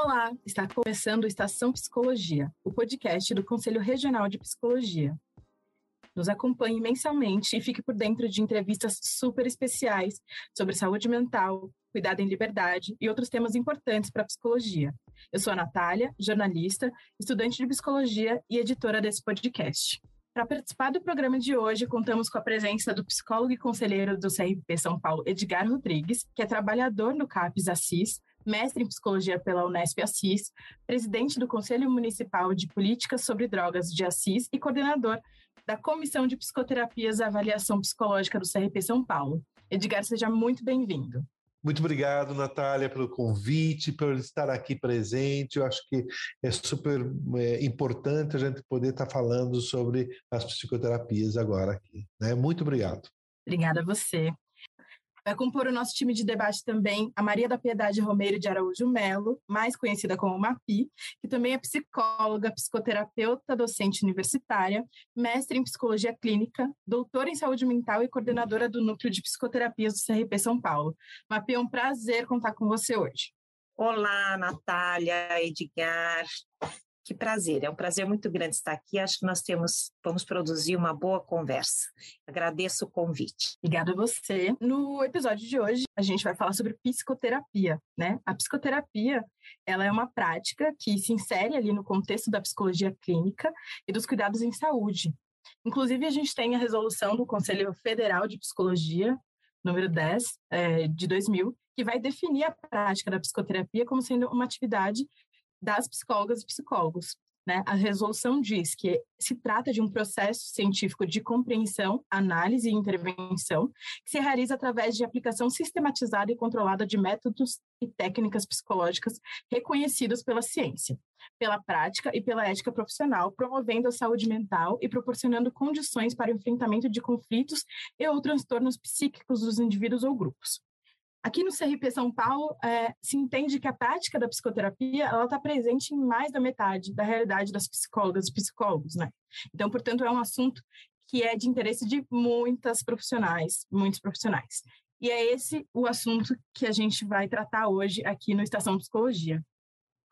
Olá, está começando Estação Psicologia, o podcast do Conselho Regional de Psicologia. Nos acompanhe mensalmente e fique por dentro de entrevistas super especiais sobre saúde mental, cuidado em liberdade e outros temas importantes para a psicologia. Eu sou a Natália, jornalista, estudante de psicologia e editora desse podcast. Para participar do programa de hoje, contamos com a presença do psicólogo e conselheiro do CRP São Paulo, Edgar Rodrigues, que é trabalhador no CAPES Assis, mestre em psicologia pela Unesp Assis, presidente do Conselho Municipal de Políticas sobre Drogas de Assis e coordenador da Comissão de Psicoterapias e Avaliação Psicológica do CRP São Paulo. Edgar, seja muito bem-vindo. Muito obrigado, Natália, pelo convite, por estar aqui presente. Eu acho que é super é, importante a gente poder estar falando sobre as psicoterapias agora aqui. Né? Muito obrigado. Obrigada a você. Vai compor o nosso time de debate também a Maria da Piedade Romeiro de Araújo Melo, mais conhecida como Mapi, que também é psicóloga, psicoterapeuta, docente universitária, mestre em psicologia clínica, doutora em saúde mental e coordenadora do Núcleo de Psicoterapias do CRP São Paulo. Mapi, é um prazer contar com você hoje. Olá, Natália, Edgar. Que prazer, é um prazer muito grande estar aqui. Acho que nós temos, vamos produzir uma boa conversa. Agradeço o convite. Obrigada a você. No episódio de hoje, a gente vai falar sobre psicoterapia, né? A psicoterapia, ela é uma prática que se insere ali no contexto da psicologia clínica e dos cuidados em saúde. Inclusive, a gente tem a resolução do Conselho Federal de Psicologia, número 10, é, de 2000, que vai definir a prática da psicoterapia como sendo uma atividade das psicólogas e psicólogos. Né? A resolução diz que se trata de um processo científico de compreensão, análise e intervenção que se realiza através de aplicação sistematizada e controlada de métodos e técnicas psicológicas reconhecidos pela ciência, pela prática e pela ética profissional, promovendo a saúde mental e proporcionando condições para o enfrentamento de conflitos e ou transtornos psíquicos dos indivíduos ou grupos. Aqui no CRP São Paulo, é, se entende que a prática da psicoterapia ela está presente em mais da metade da realidade das psicólogas e psicólogos, né? Então, portanto, é um assunto que é de interesse de muitas profissionais, muitos profissionais. E é esse o assunto que a gente vai tratar hoje aqui no Estação Psicologia.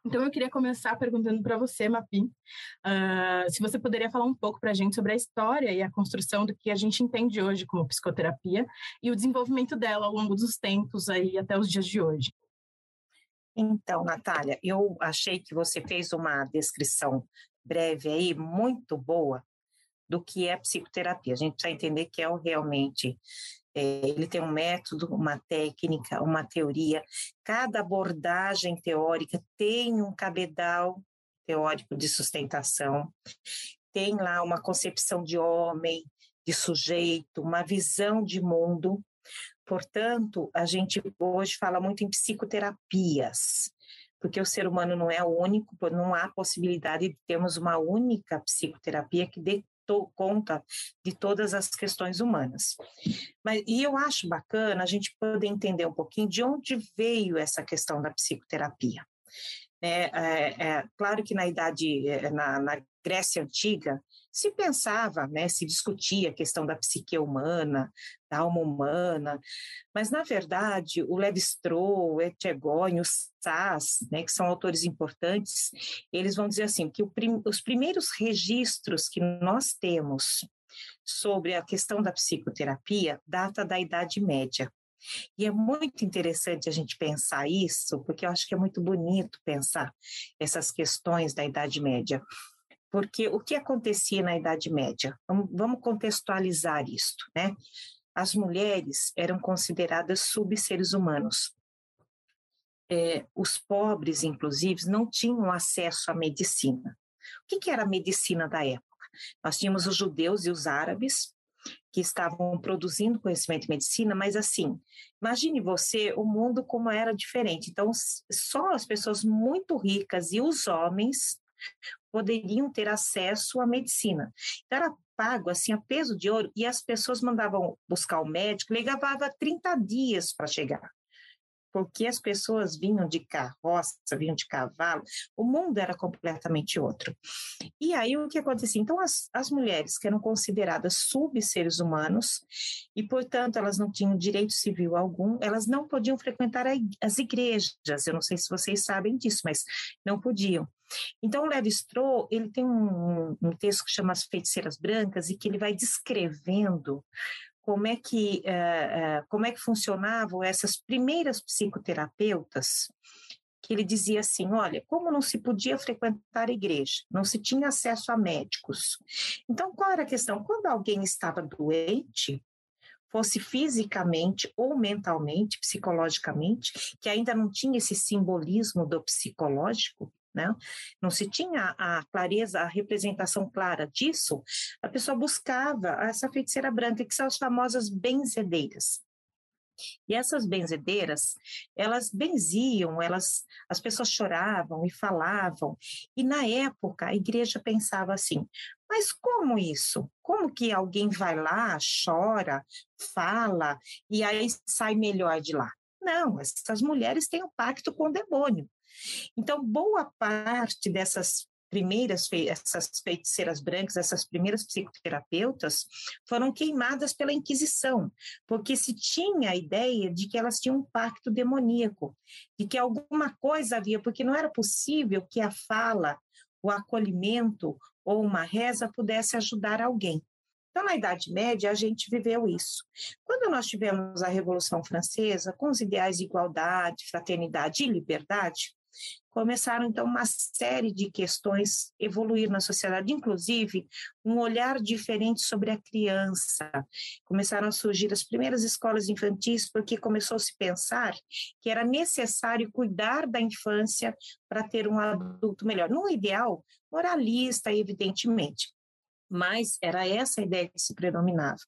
Então, eu queria começar perguntando para você, Mapi, uh, se você poderia falar um pouco para a gente sobre a história e a construção do que a gente entende hoje como psicoterapia e o desenvolvimento dela ao longo dos tempos aí até os dias de hoje. Então, Natália, eu achei que você fez uma descrição breve aí, muito boa, do que é psicoterapia. A gente precisa entender que é realmente ele tem um método, uma técnica, uma teoria. Cada abordagem teórica tem um cabedal teórico de sustentação, tem lá uma concepção de homem, de sujeito, uma visão de mundo. Portanto, a gente hoje fala muito em psicoterapias, porque o ser humano não é o único, não há possibilidade de termos uma única psicoterapia que dê conta de todas as questões humanas. Mas, e eu acho bacana a gente poder entender um pouquinho de onde veio essa questão da psicoterapia. É, é, claro que na idade, é, na, na, Grécia Antiga, se pensava, né, se discutia a questão da psique humana, da alma humana, mas, na verdade, o Levi-Strauss, o Echegoni, o Sass, né, que são autores importantes, eles vão dizer assim, que prim, os primeiros registros que nós temos sobre a questão da psicoterapia data da Idade Média. E é muito interessante a gente pensar isso, porque eu acho que é muito bonito pensar essas questões da Idade Média. Porque o que acontecia na Idade Média? Vamos, contextualizar isto, né? As mulheres eram consideradas subseres humanos. É, os pobres, inclusive, não tinham acesso à medicina. O que, que era a medicina da época? Nós tínhamos os judeus e os árabes, que estavam produzindo conhecimento em medicina, mas assim, imagine você o mundo como era diferente. Então, só as pessoas muito ricas e os homens poderiam ter acesso à medicina. Então, era pago assim a peso de ouro e as pessoas mandavam buscar o médico, levava 30 dias para chegar. Porque as pessoas vinham de carroça, vinham de cavalo, o mundo era completamente outro. E aí o que acontecia? Então, as, as mulheres que eram consideradas sub-seres humanos, e portanto elas não tinham direito civil algum, elas não podiam frequentar a, as igrejas. Eu não sei se vocês sabem disso, mas não podiam. Então, o Levi Strauss, ele tem um, um texto que chama As Feiticeiras Brancas e que ele vai descrevendo como é que uh, uh, como é que funcionavam essas primeiras psicoterapeutas que ele dizia assim, olha, como não se podia frequentar a igreja, não se tinha acesso a médicos. Então, qual era a questão? Quando alguém estava doente, fosse fisicamente ou mentalmente, psicologicamente, que ainda não tinha esse simbolismo do psicológico, né? Não se tinha a clareza, a representação clara disso, a pessoa buscava essa feiticeira branca, que são as famosas benzedeiras. E essas benzedeiras, elas benziam, elas, as pessoas choravam e falavam. E na época a igreja pensava assim: mas como isso? Como que alguém vai lá, chora, fala e aí sai melhor de lá? Não, essas mulheres têm um pacto com o demônio. Então, boa parte dessas primeiras essas feiticeiras brancas, essas primeiras psicoterapeutas, foram queimadas pela Inquisição, porque se tinha a ideia de que elas tinham um pacto demoníaco, de que alguma coisa havia, porque não era possível que a fala, o acolhimento ou uma reza pudesse ajudar alguém. Então, na Idade Média, a gente viveu isso. Quando nós tivemos a Revolução Francesa, com os ideais de igualdade, fraternidade e liberdade, começaram então uma série de questões evoluir na sociedade, inclusive um olhar diferente sobre a criança. Começaram a surgir as primeiras escolas infantis porque começou a se pensar que era necessário cuidar da infância para ter um adulto melhor. No ideal moralista, evidentemente mas era essa a ideia que se predominava.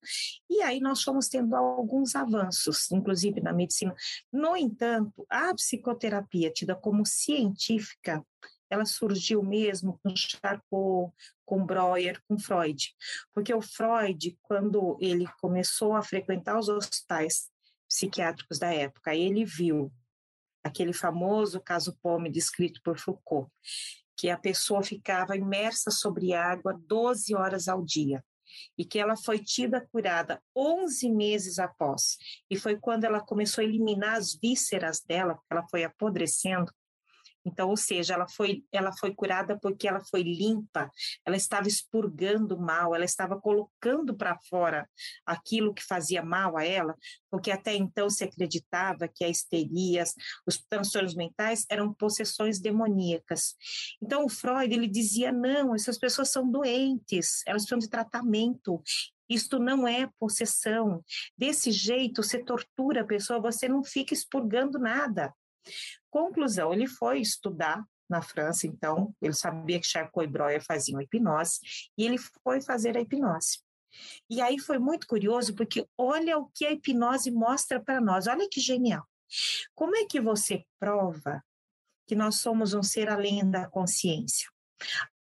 E aí nós fomos tendo alguns avanços, inclusive na medicina. No entanto, a psicoterapia, tida como científica, ela surgiu mesmo com Charcot, com Breuer, com Freud. Porque o Freud, quando ele começou a frequentar os hospitais psiquiátricos da época, ele viu aquele famoso caso Pomme descrito por Foucault, que a pessoa ficava imersa sobre água 12 horas ao dia e que ela foi tida curada 11 meses após. E foi quando ela começou a eliminar as vísceras dela, ela foi apodrecendo, então, ou seja, ela foi, ela foi curada porque ela foi limpa, ela estava expurgando mal, ela estava colocando para fora aquilo que fazia mal a ela, porque até então se acreditava que a histeria, os transtornos mentais eram possessões demoníacas. Então, o Freud ele dizia: não, essas pessoas são doentes, elas precisam de tratamento, isto não é possessão. Desse jeito, você tortura a pessoa, você não fica expurgando nada. Conclusão, ele foi estudar na França, então, ele sabia que Charcot e Breuer faziam hipnose, e ele foi fazer a hipnose. E aí foi muito curioso, porque olha o que a hipnose mostra para nós, olha que genial. Como é que você prova que nós somos um ser além da consciência?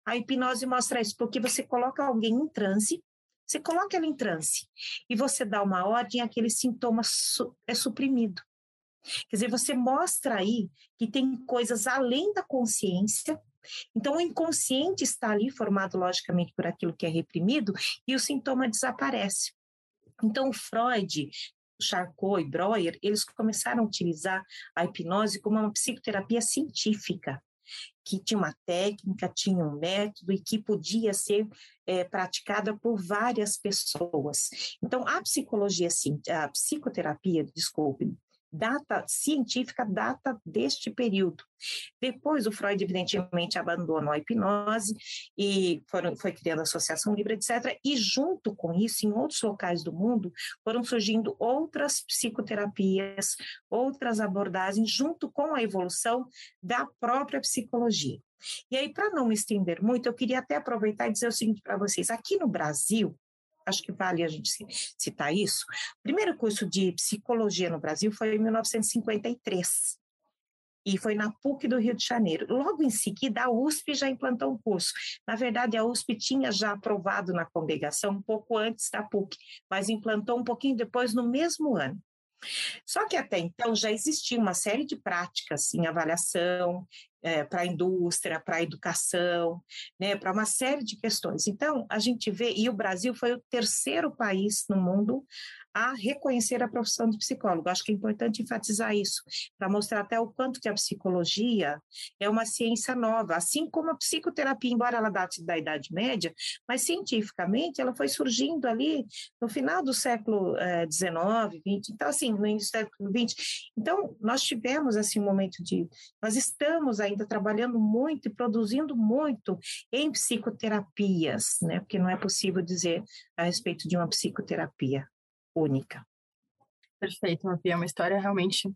A hipnose mostra isso, porque você coloca alguém em transe, você coloca ela em transe, e você dá uma ordem, aquele sintoma é suprimido. Quer dizer, você mostra aí que tem coisas além da consciência. Então, o inconsciente está ali, formado logicamente por aquilo que é reprimido, e o sintoma desaparece. Então, Freud, Charcot e Breuer, eles começaram a utilizar a hipnose como uma psicoterapia científica, que tinha uma técnica, tinha um método e que podia ser é, praticada por várias pessoas. Então, a psicologia, a psicoterapia, desculpe, data científica data deste período. Depois, o Freud, evidentemente, abandonou a hipnose e foram, foi criando a Associação Livre, etc. E, junto com isso, em outros locais do mundo, foram surgindo outras psicoterapias, outras abordagens, junto com a evolução da própria psicologia. E aí, para não me estender muito, eu queria até aproveitar e dizer o seguinte para vocês: aqui no Brasil, acho que vale a gente citar isso. O primeiro curso de psicologia no Brasil foi em 1953 e foi na PUC do Rio de Janeiro. Logo em seguida, a USP já implantou um curso. Na verdade, a USP tinha já aprovado na congregação um pouco antes da PUC, mas implantou um pouquinho depois, no mesmo ano. Só que até então já existia uma série de práticas em avaliação, é, para a indústria, para a educação, né, para uma série de questões. Então, a gente vê, e o Brasil foi o terceiro país no mundo a reconhecer a profissão de psicólogo. Acho que é importante enfatizar isso, para mostrar até o quanto que a psicologia é uma ciência nova, assim como a psicoterapia, embora ela date da Idade Média, mas cientificamente ela foi surgindo ali no final do século XIX, eh, XX, então assim, no início do século XX. Então, nós tivemos assim um momento de... Nós estamos ainda trabalhando muito e produzindo muito em psicoterapias, né? porque não é possível dizer a respeito de uma psicoterapia única. Perfeito, Mafia. É uma história realmente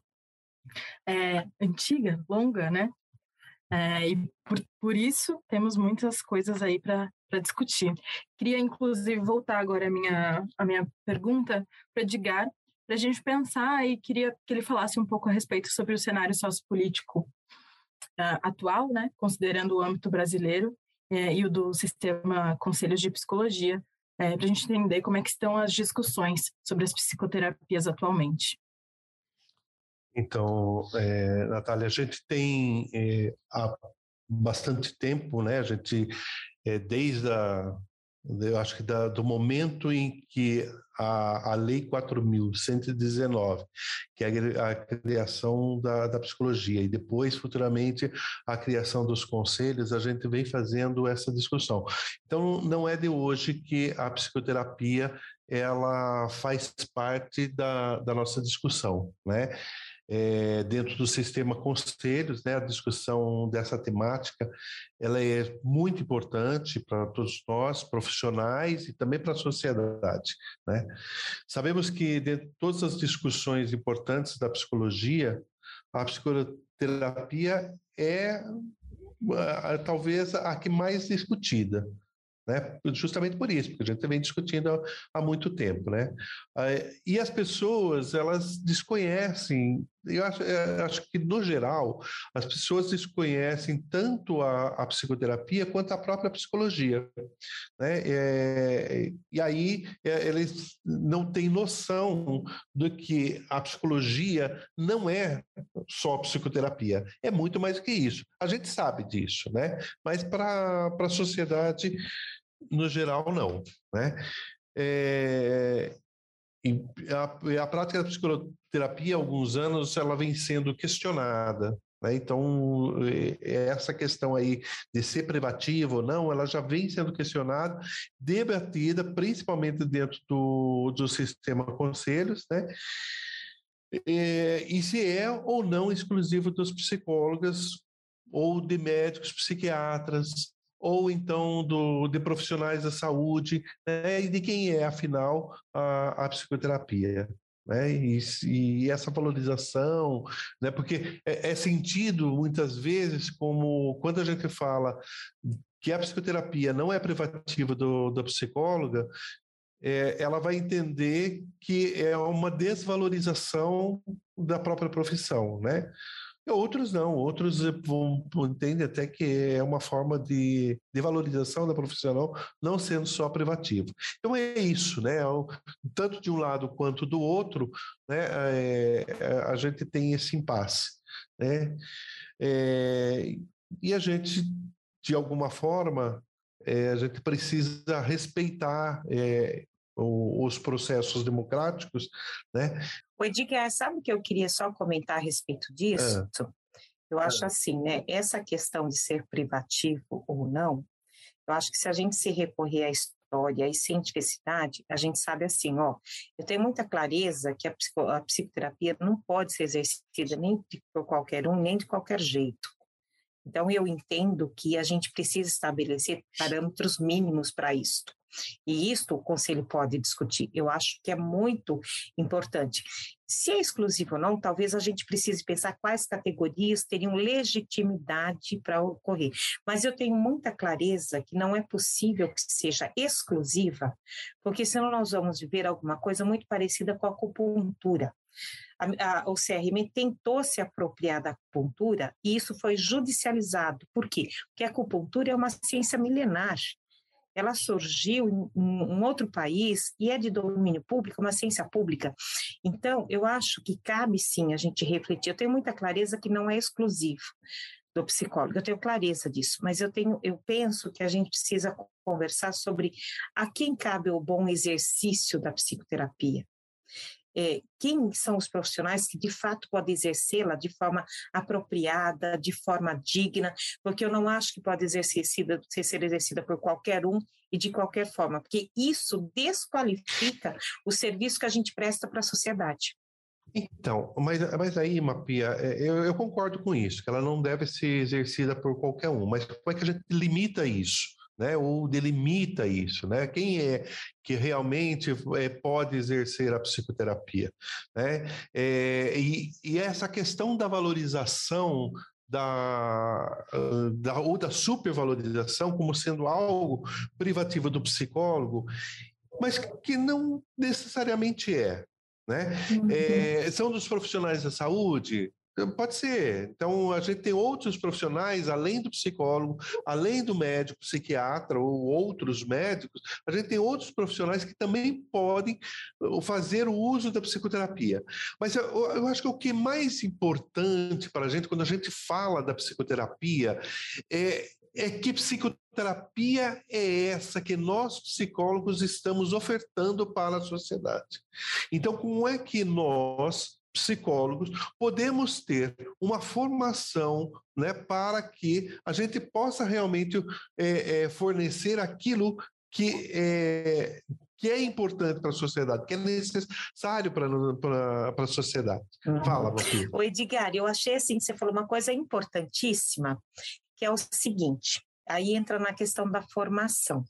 é, antiga, longa, né? É, e por, por isso temos muitas coisas aí para discutir. Queria, inclusive, voltar agora a minha, a minha pergunta para Edgar, para a gente pensar e queria que ele falasse um pouco a respeito sobre o cenário sociopolítico uh, atual, né? considerando o âmbito brasileiro é, e o do sistema Conselhos de Psicologia, é, para a gente entender como é que estão as discussões sobre as psicoterapias atualmente. Então, é, Natália, a gente tem é, há bastante tempo, né? A gente, é, desde a, eu acho que da, do momento em que a, a Lei 4.119, que é a, criação da, da psicologia, e depois, futuramente, a criação dos conselhos, a gente vem fazendo essa discussão. Então, não é de hoje que a psicoterapia ela faz parte da, da nossa discussão, né? É, dentro do sistema conselhos, né, a discussão dessa temática, ela é muito importante para todos nós, profissionais e também para a sociedade. Né? Sabemos que de todas as discussões importantes da psicologia, a psicoterapia é talvez a que mais discutida né? Justamente por isso, porque a gente vem discutindo há, muito tempo, né? E as pessoas, elas desconhecem, eu acho, eu acho que, no geral, as pessoas desconhecem tanto a, a psicoterapia quanto a própria psicologia, né? É, e aí é, eles não têm noção do que a psicologia não é só psicoterapia, é muito mais do que isso. A gente sabe disso, né? Mas para a sociedade no geral, não. Né? É, a, a, prática da psicoterapia, há alguns anos, ela vem sendo questionada. Né? Então, essa questão aí de ser privativo ou não, ela já vem sendo questionada, debatida, principalmente dentro do, do sistema conselhos, né? E se é ou não exclusivo dos psicólogos ou de médicos psiquiatras, ou então do, de profissionais da saúde, né, e de quem é, afinal, a, a psicoterapia. Né? E, e, essa valorização, né? porque é, é, sentido muitas vezes como quando a gente fala que a psicoterapia não é privativa do, da psicóloga, é, ela vai entender que é uma desvalorização da própria profissão, né? Outros não, outros vão, entendem até que é uma forma de, de valorização da profissional, não sendo só privativo. Então é isso, né? Tanto de um lado quanto do outro, né? É, a gente tem esse impasse, né? É, e a gente, de alguma forma, é, a gente precisa respeitar é, os processos democráticos, né? O Edgar, sabe o que eu queria só comentar a respeito disso? É. Eu acho é. assim, né? Essa questão de ser privativo ou não, eu acho que se a gente se recorrer à história e cientificidade, a gente sabe assim, ó, eu tenho muita clareza que a, psico, a psicoterapia não pode ser exercida nem por qualquer um, nem de qualquer jeito. Então, eu entendo que a gente precisa estabelecer parâmetros mínimos para isto. E isto o conselho pode discutir. Eu acho que é muito importante. Se é exclusivo ou não, talvez a gente precise pensar quais categorias teriam legitimidade para ocorrer. Mas eu tenho muita clareza que não é possível que seja exclusiva, porque senão nós vamos viver alguma coisa muito parecida com a acupuntura. A, a, o CRM tentou se apropriar da acupuntura e isso foi judicializado. Por quê? Porque a acupuntura é uma ciência milenar ela surgiu em um outro país e é de domínio público, uma ciência pública. Então, eu acho que cabe sim a gente refletir. Eu tenho muita clareza que não é exclusivo do psicólogo. Eu tenho clareza disso, mas eu tenho, eu penso que a gente precisa conversar sobre a quem cabe o bom exercício da psicoterapia. É, quem são os profissionais que de fato podem exercê-la de forma apropriada, de forma digna, porque eu não acho que pode exercida, ser exercida por qualquer um e de qualquer forma, porque isso desqualifica o serviço que a gente presta para a sociedade. Então, mas, mas aí, Mapia, é, eu, eu, concordo com isso, que ela não deve ser exercida por qualquer um, mas como é que a gente limita isso? Né, ou delimita isso, né? Quem é que realmente é, pode exercer a psicoterapia, né? É, e, e essa questão da valorização da, da, ou da supervalorização como sendo algo privativo do psicólogo, mas que não necessariamente é. Né? Uhum. É, são dos profissionais da saúde? Pode ser. Então, a gente tem outros profissionais, além do psicólogo, além do médico, psiquiatra ou outros médicos, a gente tem outros profissionais que também podem uh, fazer o uso da psicoterapia. Mas eu, acho que o que é mais importante para a gente, quando a gente fala da psicoterapia, é, é que psicoterapia é essa que nós psicólogos estamos ofertando para a sociedade. Então, como é que nós psicólogos podemos ter uma formação né, para que a gente possa realmente é, é, fornecer aquilo que é, que é importante para a sociedade, que é necessário para a sociedade. Uhum. Fala, Matheus. O Edgar, eu achei assim, você falou uma coisa importantíssima, que é o seguinte: aí entra na questão da formação.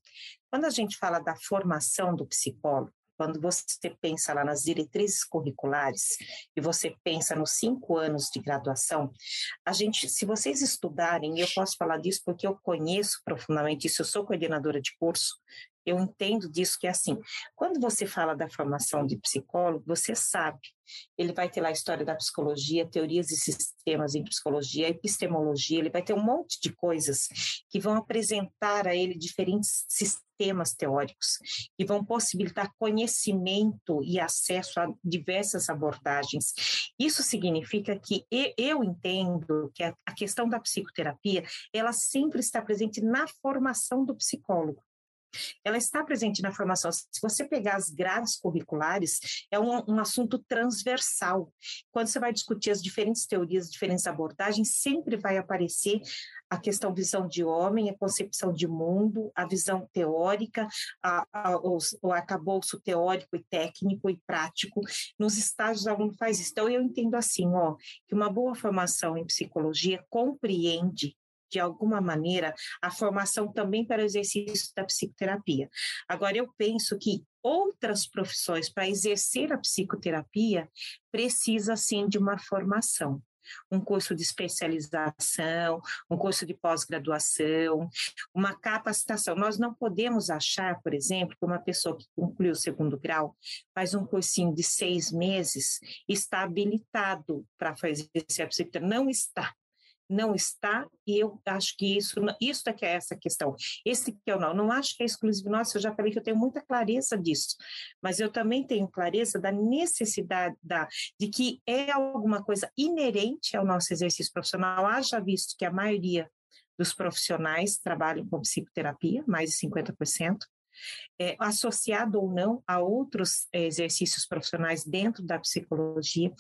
Quando a gente fala da formação do psicólogo, quando você pensa lá nas diretrizes curriculares e você pensa nos cinco anos de graduação, a gente, se vocês estudarem, eu posso falar disso porque eu conheço profundamente isso, eu sou coordenadora de curso, eu entendo disso que é assim. Quando você fala da formação de psicólogo, você sabe. Ele vai ter lá a história da psicologia, teorias e sistemas em psicologia, epistemologia, ele vai ter um monte de coisas que vão apresentar a ele diferentes sistemas teóricos, que vão possibilitar conhecimento e acesso a diversas abordagens. Isso significa que eu entendo que a questão da psicoterapia, ela sempre está presente na formação do psicólogo ela está presente na formação. Se você pegar as grades curriculares, é um, um, assunto transversal. Quando você vai discutir as diferentes teorias, diferentes abordagens, sempre vai aparecer a questão visão de homem, a concepção de mundo, a visão teórica, a, a, o arcabouço teórico e técnico e prático. Nos estágios, o aluno faz isso. Então, eu entendo assim, ó, que uma boa formação em psicologia compreende de alguma maneira, a formação também para o exercício da psicoterapia. Agora, eu penso que outras profissões para exercer a psicoterapia precisa sim de uma formação um curso de especialização, um curso de pós-graduação, uma capacitação. Nós não podemos achar, por exemplo, que uma pessoa que concluiu o segundo grau faz um cursinho de seis meses está habilitado para fazer esse psicoterapia. Não está não está, e eu acho que isso, isso é que é essa questão. Esse que eu não, não acho que é exclusivo nosso, eu já falei que eu tenho muita clareza disso, mas eu também tenho clareza da necessidade da, de que é alguma coisa inerente ao nosso exercício profissional, haja visto que a maioria dos profissionais trabalham com psicoterapia, mais de 50%, é, associado ou não a outros é, exercícios profissionais dentro da psicologia.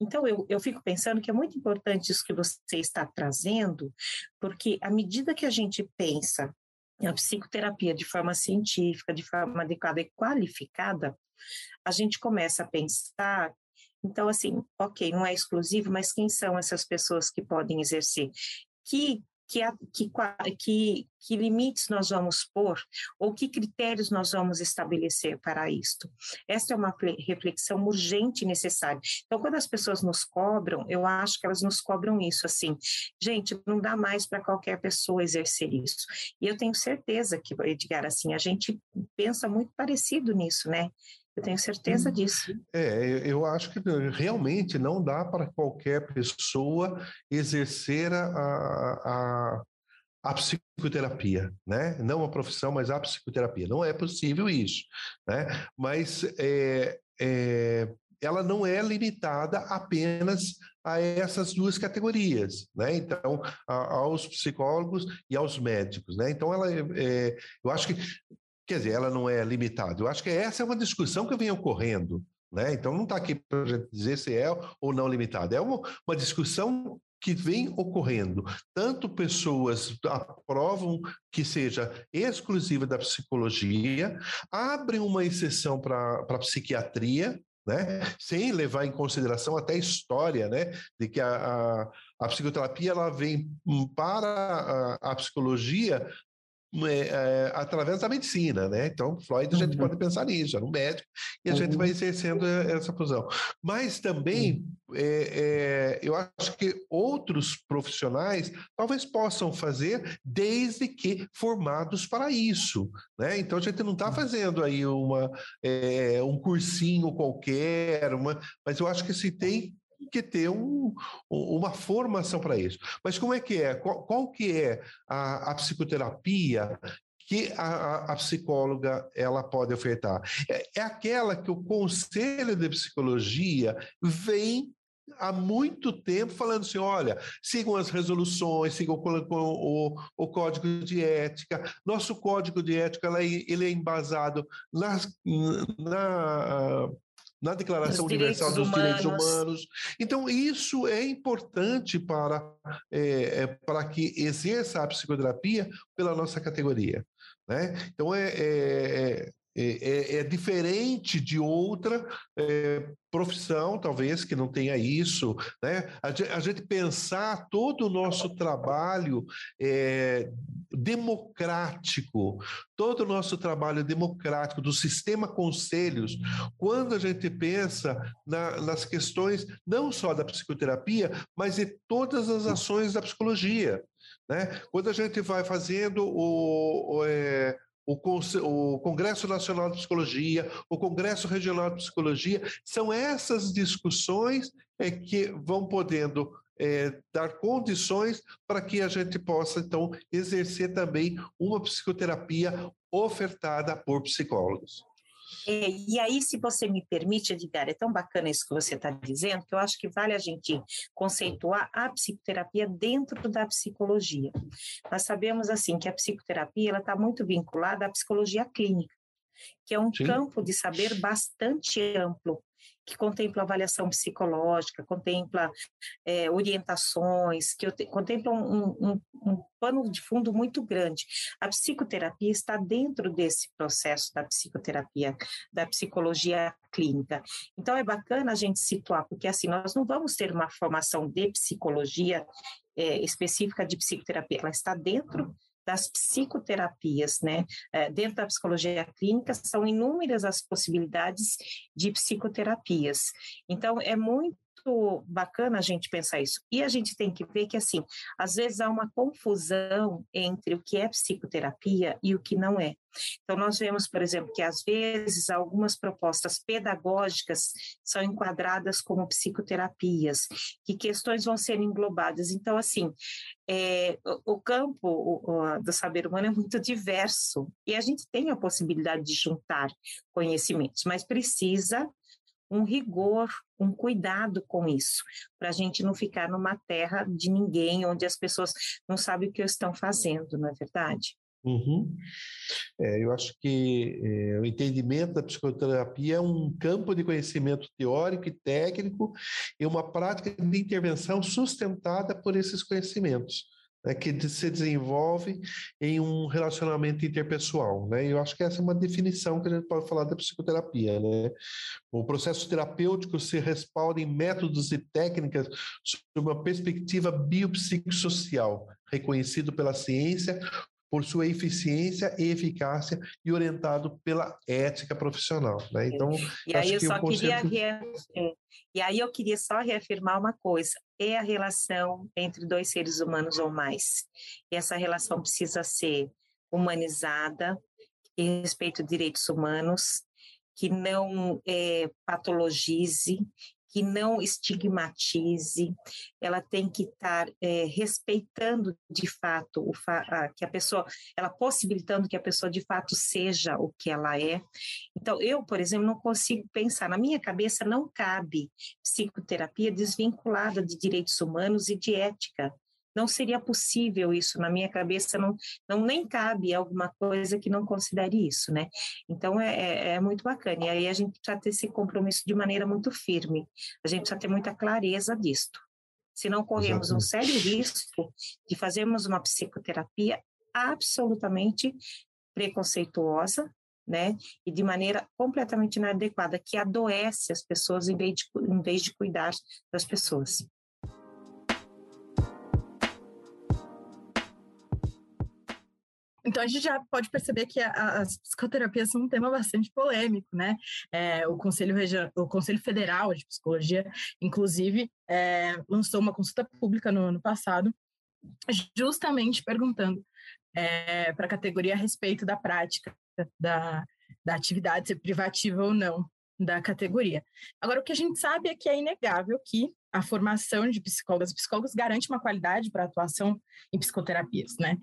Então, eu, eu fico pensando que é muito importante isso que você está trazendo, porque à medida que a gente pensa a psicoterapia de forma científica, de forma adequada e qualificada, a gente começa a pensar então, assim, ok, não é exclusivo, mas quem são essas pessoas que podem exercer? Que que, que, que, que limites nós vamos pôr ou que critérios nós vamos estabelecer para isto. Esta é uma reflexão urgente e necessária. Então, quando as pessoas nos cobram, eu acho que elas nos cobram isso, assim, gente, não dá mais para qualquer pessoa exercer isso. E eu tenho certeza que, Edgar, assim, a gente pensa muito parecido nisso, né? Eu tenho certeza disso. É, eu acho que realmente não dá para qualquer pessoa exercer a, a, a psicoterapia, né? Não a profissão, mas a psicoterapia. Não é possível isso, né? Mas é, é, ela não é limitada apenas a essas duas categorias, né? Então, a, aos psicólogos e aos médicos, né? Então, ela, é, eu acho que, quer dizer, ela não é limitada. Eu acho que essa é uma discussão que vem ocorrendo, né? Então, não está aqui para dizer se é ou não limitada. É uma, uma discussão que vem ocorrendo. Tanto pessoas aprovam que seja exclusiva da psicologia, abrem uma exceção para a psiquiatria, né? sem levar em consideração até a história, né? de que a, a, a psicoterapia ela vem para a, a psicologia é, é, através da medicina, né? Então, Freud, a gente uhum. pode pensar nisso, era um médico, e a uhum. gente vai exercendo essa função. Mas também, uhum. é, eu acho que outros profissionais talvez possam fazer, desde que formados para isso, né? Então, a gente não está fazendo aí uma, é, um cursinho qualquer, uma, mas eu acho que se tem que ter um, uma formação para isso. Mas como é que é? Qual, qual que é a, a psicoterapia que a, a, psicóloga ela pode ofertar? É, é aquela que o Conselho de Psicologia vem há muito tempo falando assim, olha, sigam as resoluções, sigam o, o, o código de ética. Nosso código de ética ele é embasado nas, na na Declaração Universal dos Direitos Humanos. Então, isso é importante para, é, é, para que exerça a psicoterapia pela nossa categoria. Né? Então, é, é, é, é diferente de outra profissão, talvez, que não tenha isso, né? A, a gente pensar todo o nosso trabalho é, democrático, todo o nosso trabalho democrático do sistema conselhos, quando a gente pensa na, nas questões não só da psicoterapia, mas de todas as ações da psicologia. Né? Quando a gente vai fazendo o, o é, o, Congresso Nacional de Psicologia, o Congresso Regional de Psicologia, são essas discussões é, que vão podendo é, dar condições para que a gente possa, então, exercer também uma psicoterapia ofertada por psicólogos. É, e aí, se você me permite, Edgar, é tão bacana isso que você está dizendo, que eu acho que vale a gente conceituar a psicoterapia dentro da psicologia. Nós sabemos, assim, que a psicoterapia está muito vinculada à psicologia clínica, que é um Sim. campo de saber bastante amplo, que contempla avaliação psicológica, contempla é, orientações, que contempla um, um, um, pano de fundo muito grande. A psicoterapia está dentro desse processo da psicoterapia, da psicologia clínica. Então é bacana a gente situar, porque assim nós não vamos ter uma formação de psicologia é, específica de psicoterapia, ela está dentro das psicoterapias, né? É, dentro da psicologia clínica, são inúmeras as possibilidades de psicoterapias. Então, é muito bacana a gente pensar isso. E a gente tem que ver que, assim, às vezes há uma confusão entre o que é psicoterapia e o que não é. Então, nós vemos, por exemplo, que às vezes algumas propostas pedagógicas são enquadradas como psicoterapias, que questões vão ser englobadas. Então, assim, é, o campo o, do saber humano é muito diverso e a gente tem a possibilidade de juntar conhecimentos, mas precisa um rigor, um cuidado com isso, para a gente não ficar numa terra de ninguém, onde as pessoas não sabem o que estão fazendo, não é verdade? Uhum. É, eu acho que é, o entendimento da psicoterapia é um campo de conhecimento teórico e técnico e uma prática de intervenção sustentada por esses conhecimentos né, que se desenvolve em um relacionamento interpessoal. Né? Eu acho que essa é uma definição que a gente pode falar da psicoterapia. Né? O processo terapêutico se respalda em métodos e técnicas sob uma perspectiva biopsicossocial, reconhecido pela ciência por sua eficiência e eficácia e orientado pela ética profissional. Né? Então, e aí eu só queria conceito... e aí eu queria só reafirmar uma coisa: é a relação entre dois seres humanos ou mais. E essa relação precisa ser humanizada, que respeite os direitos humanos, que não é, patologize, que não estigmatize, ela tem que estar é, respeitando de fato o fa que a pessoa, ela possibilitando que a pessoa de fato seja o que ela é. Então, eu, por exemplo, não consigo pensar, na minha cabeça não cabe psicoterapia desvinculada de direitos humanos e de ética não seria possível isso na minha cabeça não não nem cabe alguma coisa que não considere isso né então é, é, é muito bacana e aí a gente precisa ter esse compromisso de maneira muito firme a gente precisa ter muita clareza disto senão corremos Exatamente. um sério risco de fazermos uma psicoterapia absolutamente preconceituosa né? E de maneira completamente inadequada, que adoece as pessoas em vez de, em vez de cuidar das pessoas. Então a gente já pode perceber que as psicoterapias são um tema bastante polêmico, né? É, o, Conselho o Conselho Federal de Psicologia, inclusive, é, lançou uma consulta pública no ano passado, justamente perguntando é, para a categoria a respeito da prática da, da atividade ser privativa ou não da categoria. Agora, o que a gente sabe é que é inegável que a formação de psicólogas e psicólogos garante uma qualidade para a atuação em psicoterapias, né?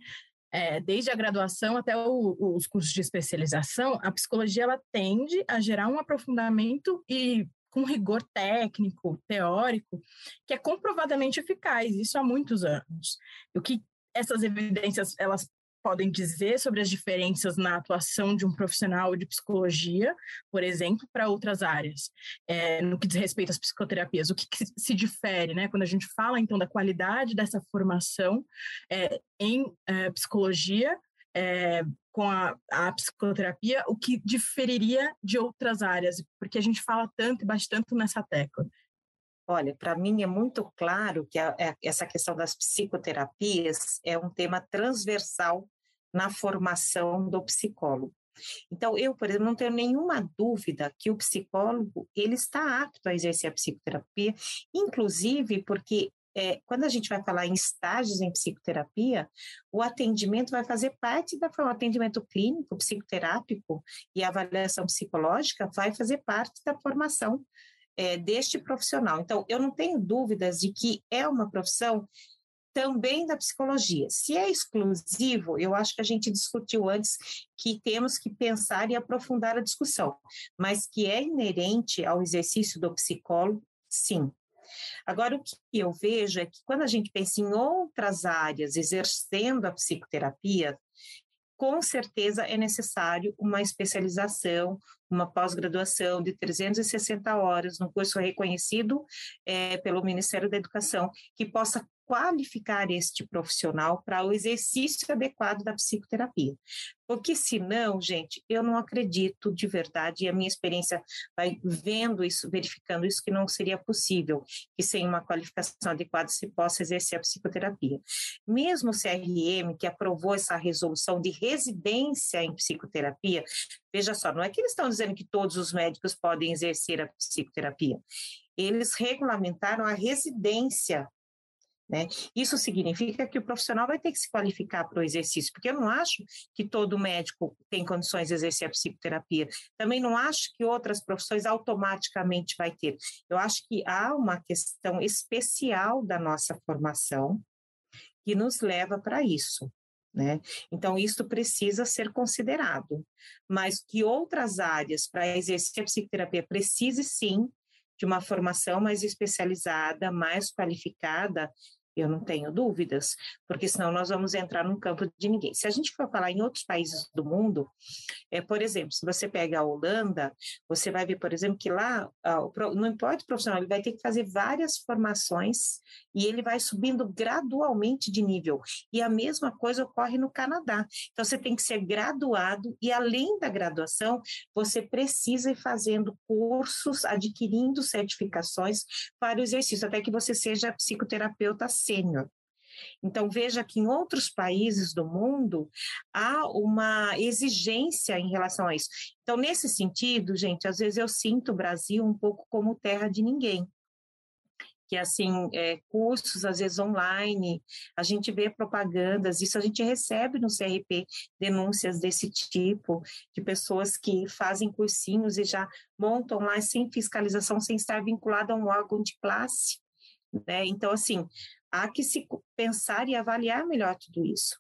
É, desde a graduação até o, os cursos de especialização, a psicologia ela tende a gerar um aprofundamento e com rigor técnico, teórico, que é comprovadamente eficaz, isso há muitos anos. O que essas evidências elas podem dizer sobre as diferenças na atuação de um profissional de psicologia, por exemplo, para outras áreas, é, no que diz respeito às psicoterapias? O que, que, se difere, né? Quando a gente fala, então, da qualidade dessa formação é, em é, psicologia, é, com a, a, psicoterapia, o que diferiria de outras áreas? Porque a gente fala tanto e bate tanto nessa tecla. Olha, para mim é muito claro que a, a, é, essa questão das psicoterapias é um tema transversal na formação do psicólogo. Então, eu, por exemplo, não tenho nenhuma dúvida que o psicólogo ele está apto a exercer a psicoterapia, inclusive porque é, quando a gente vai falar em estágios em psicoterapia, o atendimento vai fazer parte da o atendimento clínico, psicoterápico e avaliação psicológica vai fazer parte da formação é, deste profissional. Então, eu não tenho dúvidas de que é uma profissão também da psicologia. Se é exclusivo, eu acho que a gente discutiu antes que temos que pensar e aprofundar a discussão, mas que é inerente ao exercício do psicólogo, sim. Agora, o que eu vejo é que quando a gente pensa em outras áreas exercendo a psicoterapia, com certeza é necessário uma especialização, uma pós-graduação de 360 horas, num curso reconhecido é, pelo Ministério da Educação, que possa qualificar este profissional para o exercício adequado da psicoterapia. Porque senão, gente, eu não acredito de verdade, e a minha experiência vai vendo isso, verificando isso, que não seria possível que sem uma qualificação adequada se possa exercer a psicoterapia. Mesmo o CRM, que aprovou essa resolução de residência em psicoterapia, veja só, não é que eles estão dizendo que todos os médicos podem exercer a psicoterapia. Eles regulamentaram a residência né? Isso significa que o profissional vai ter que se qualificar para o exercício, porque eu não acho que todo médico tem condições de exercer a psicoterapia. Também não acho que outras profissões automaticamente vai ter. Eu acho que há uma questão especial da nossa formação que nos leva para isso. Né? Então, isso precisa ser considerado, mas que outras áreas para exercer a psicoterapia precise sim de uma formação mais especializada, mais qualificada, eu não tenho dúvidas, porque senão nós vamos entrar num campo de ninguém. Se a gente for falar em outros países do mundo, é, por exemplo, se você pega a Holanda, você vai ver, por exemplo, que lá, não importa o profissional, ele vai ter que fazer várias formações e ele vai subindo gradualmente de nível. E a mesma coisa ocorre no Canadá. Então, você tem que ser graduado e, além da graduação, você precisa ir fazendo cursos, adquirindo certificações para o exercício, até que você seja psicoterapeuta sênior. Então, veja que em outros países do mundo há uma exigência em relação a isso. Então, nesse sentido, gente, às vezes eu sinto o Brasil um pouco como terra de ninguém. que assim é, cursos às vezes online, a gente vê propagandas, isso a gente recebe no CRP denúncias desse tipo de pessoas que fazem cursinhos e já montam lá sem fiscalização, sem estar vinculado a um órgão de classe, né? Então assim há que se pensar e avaliar melhor tudo isso.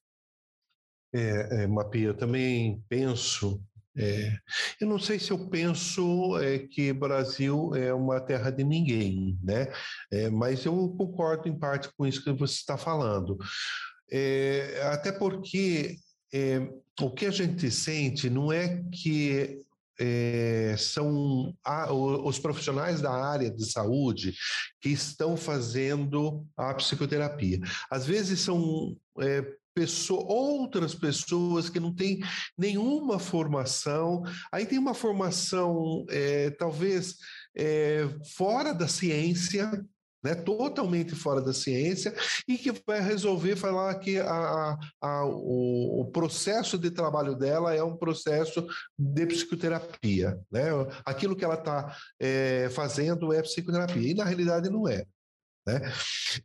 É, é Mapia, eu também penso é, eu não sei se eu penso é, que Brasil é uma terra de ninguém, né? É, mas eu concordo em parte com isso que você está falando. É, até porque é, o que a gente sente não é que é, são a, os profissionais da área de saúde que estão fazendo a psicoterapia. Às vezes são é, pessoa, outras pessoas que não têm nenhuma formação, aí tem uma formação é, talvez fora da ciência, né, totalmente fora da ciência, e que vai resolver falar que a, a, o, o, processo de trabalho dela é um processo de psicoterapia. Né? Aquilo que ela está é, fazendo é psicoterapia, e na realidade não é. Né?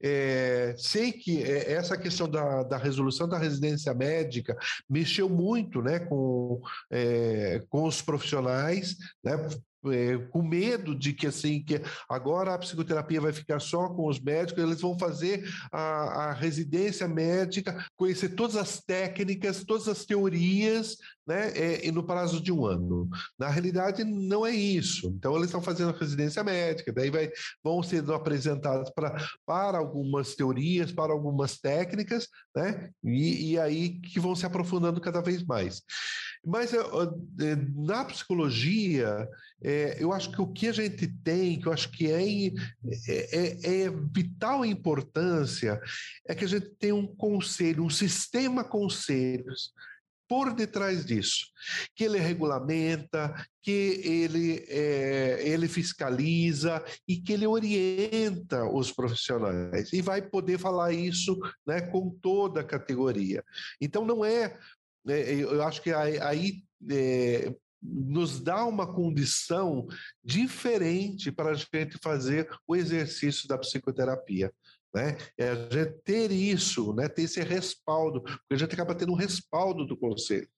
É, sei que é, essa questão da, da, resolução da residência médica mexeu muito né, com, é, com os profissionais, né, é, com medo de que assim que agora a psicoterapia vai ficar só com os médicos, eles vão fazer a, a residência médica, conhecer todas as técnicas, todas as teorias, né, é, no prazo de um ano. Na realidade, não é isso. Então, eles estão fazendo a residência médica, daí vai, vão sendo apresentados pra, para algumas teorias, para algumas técnicas, né, e, e aí que vão se aprofundando cada vez mais. Mas na psicologia, é, eu acho que o que a gente tem, que eu acho que é, é, é, é vital importância, é que a gente tem um conselho, um sistema conselhos por detrás disso, que ele regulamenta, que ele, é, ele fiscaliza e que ele orienta os profissionais e vai poder falar isso né, com toda a categoria. Então não é, é eu acho que aí, é, nos dá uma condição diferente para a gente fazer o exercício da psicoterapia né? É a gente ter isso, né? ter esse respaldo, porque a gente acaba tendo um respaldo do conselho.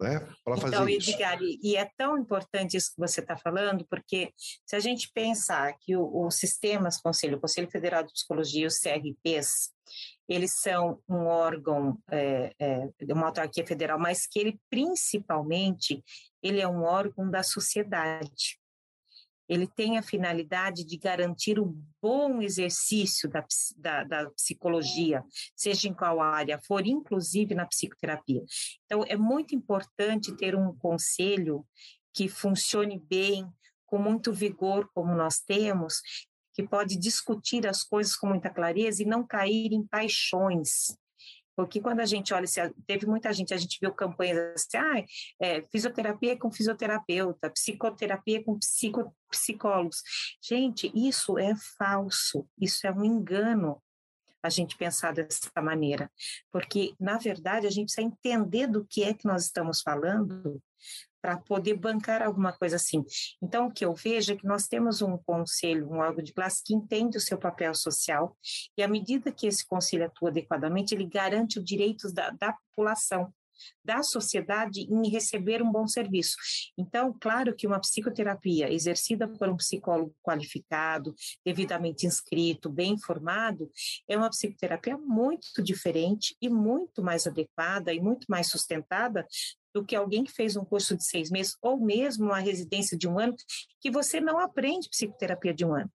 Né, para fazer então, Edgar, isso. e é tão importante isso que você está falando, porque se a gente pensar que os sistemas conselho, o Conselho Federal de Psicologia, os CRPs, eles são um órgão, é, é, uma autarquia federal, mas que ele principalmente ele é um órgão da sociedade ele tem a finalidade de garantir o bom exercício da, da, da, psicologia, seja em qual área for, inclusive na psicoterapia. Então, é muito importante ter um conselho que funcione bem, com muito vigor, como nós temos, que pode discutir as coisas com muita clareza e não cair em paixões, porque quando a gente olha, teve muita gente, a gente viu campanhas assim, ah, é, fisioterapia com fisioterapeuta, psicoterapia com psico, psicólogos. Gente, isso é falso, isso é um engano a gente pensar dessa maneira, porque, na verdade, a gente precisa entender do que é que nós estamos falando para poder bancar alguma coisa assim. Então, o que eu vejo é que nós temos um conselho, um órgão de classe que entende o seu papel social, e à medida que esse conselho atua adequadamente, ele garante os direitos da, da população, da sociedade em receber um bom serviço. Então, claro que uma psicoterapia exercida por um psicólogo qualificado, devidamente inscrito, bem informado, é uma psicoterapia muito diferente e muito mais adequada e muito mais sustentada do que alguém que fez um curso de seis meses ou mesmo uma residência de um ano, que você não aprende psicoterapia de um ano.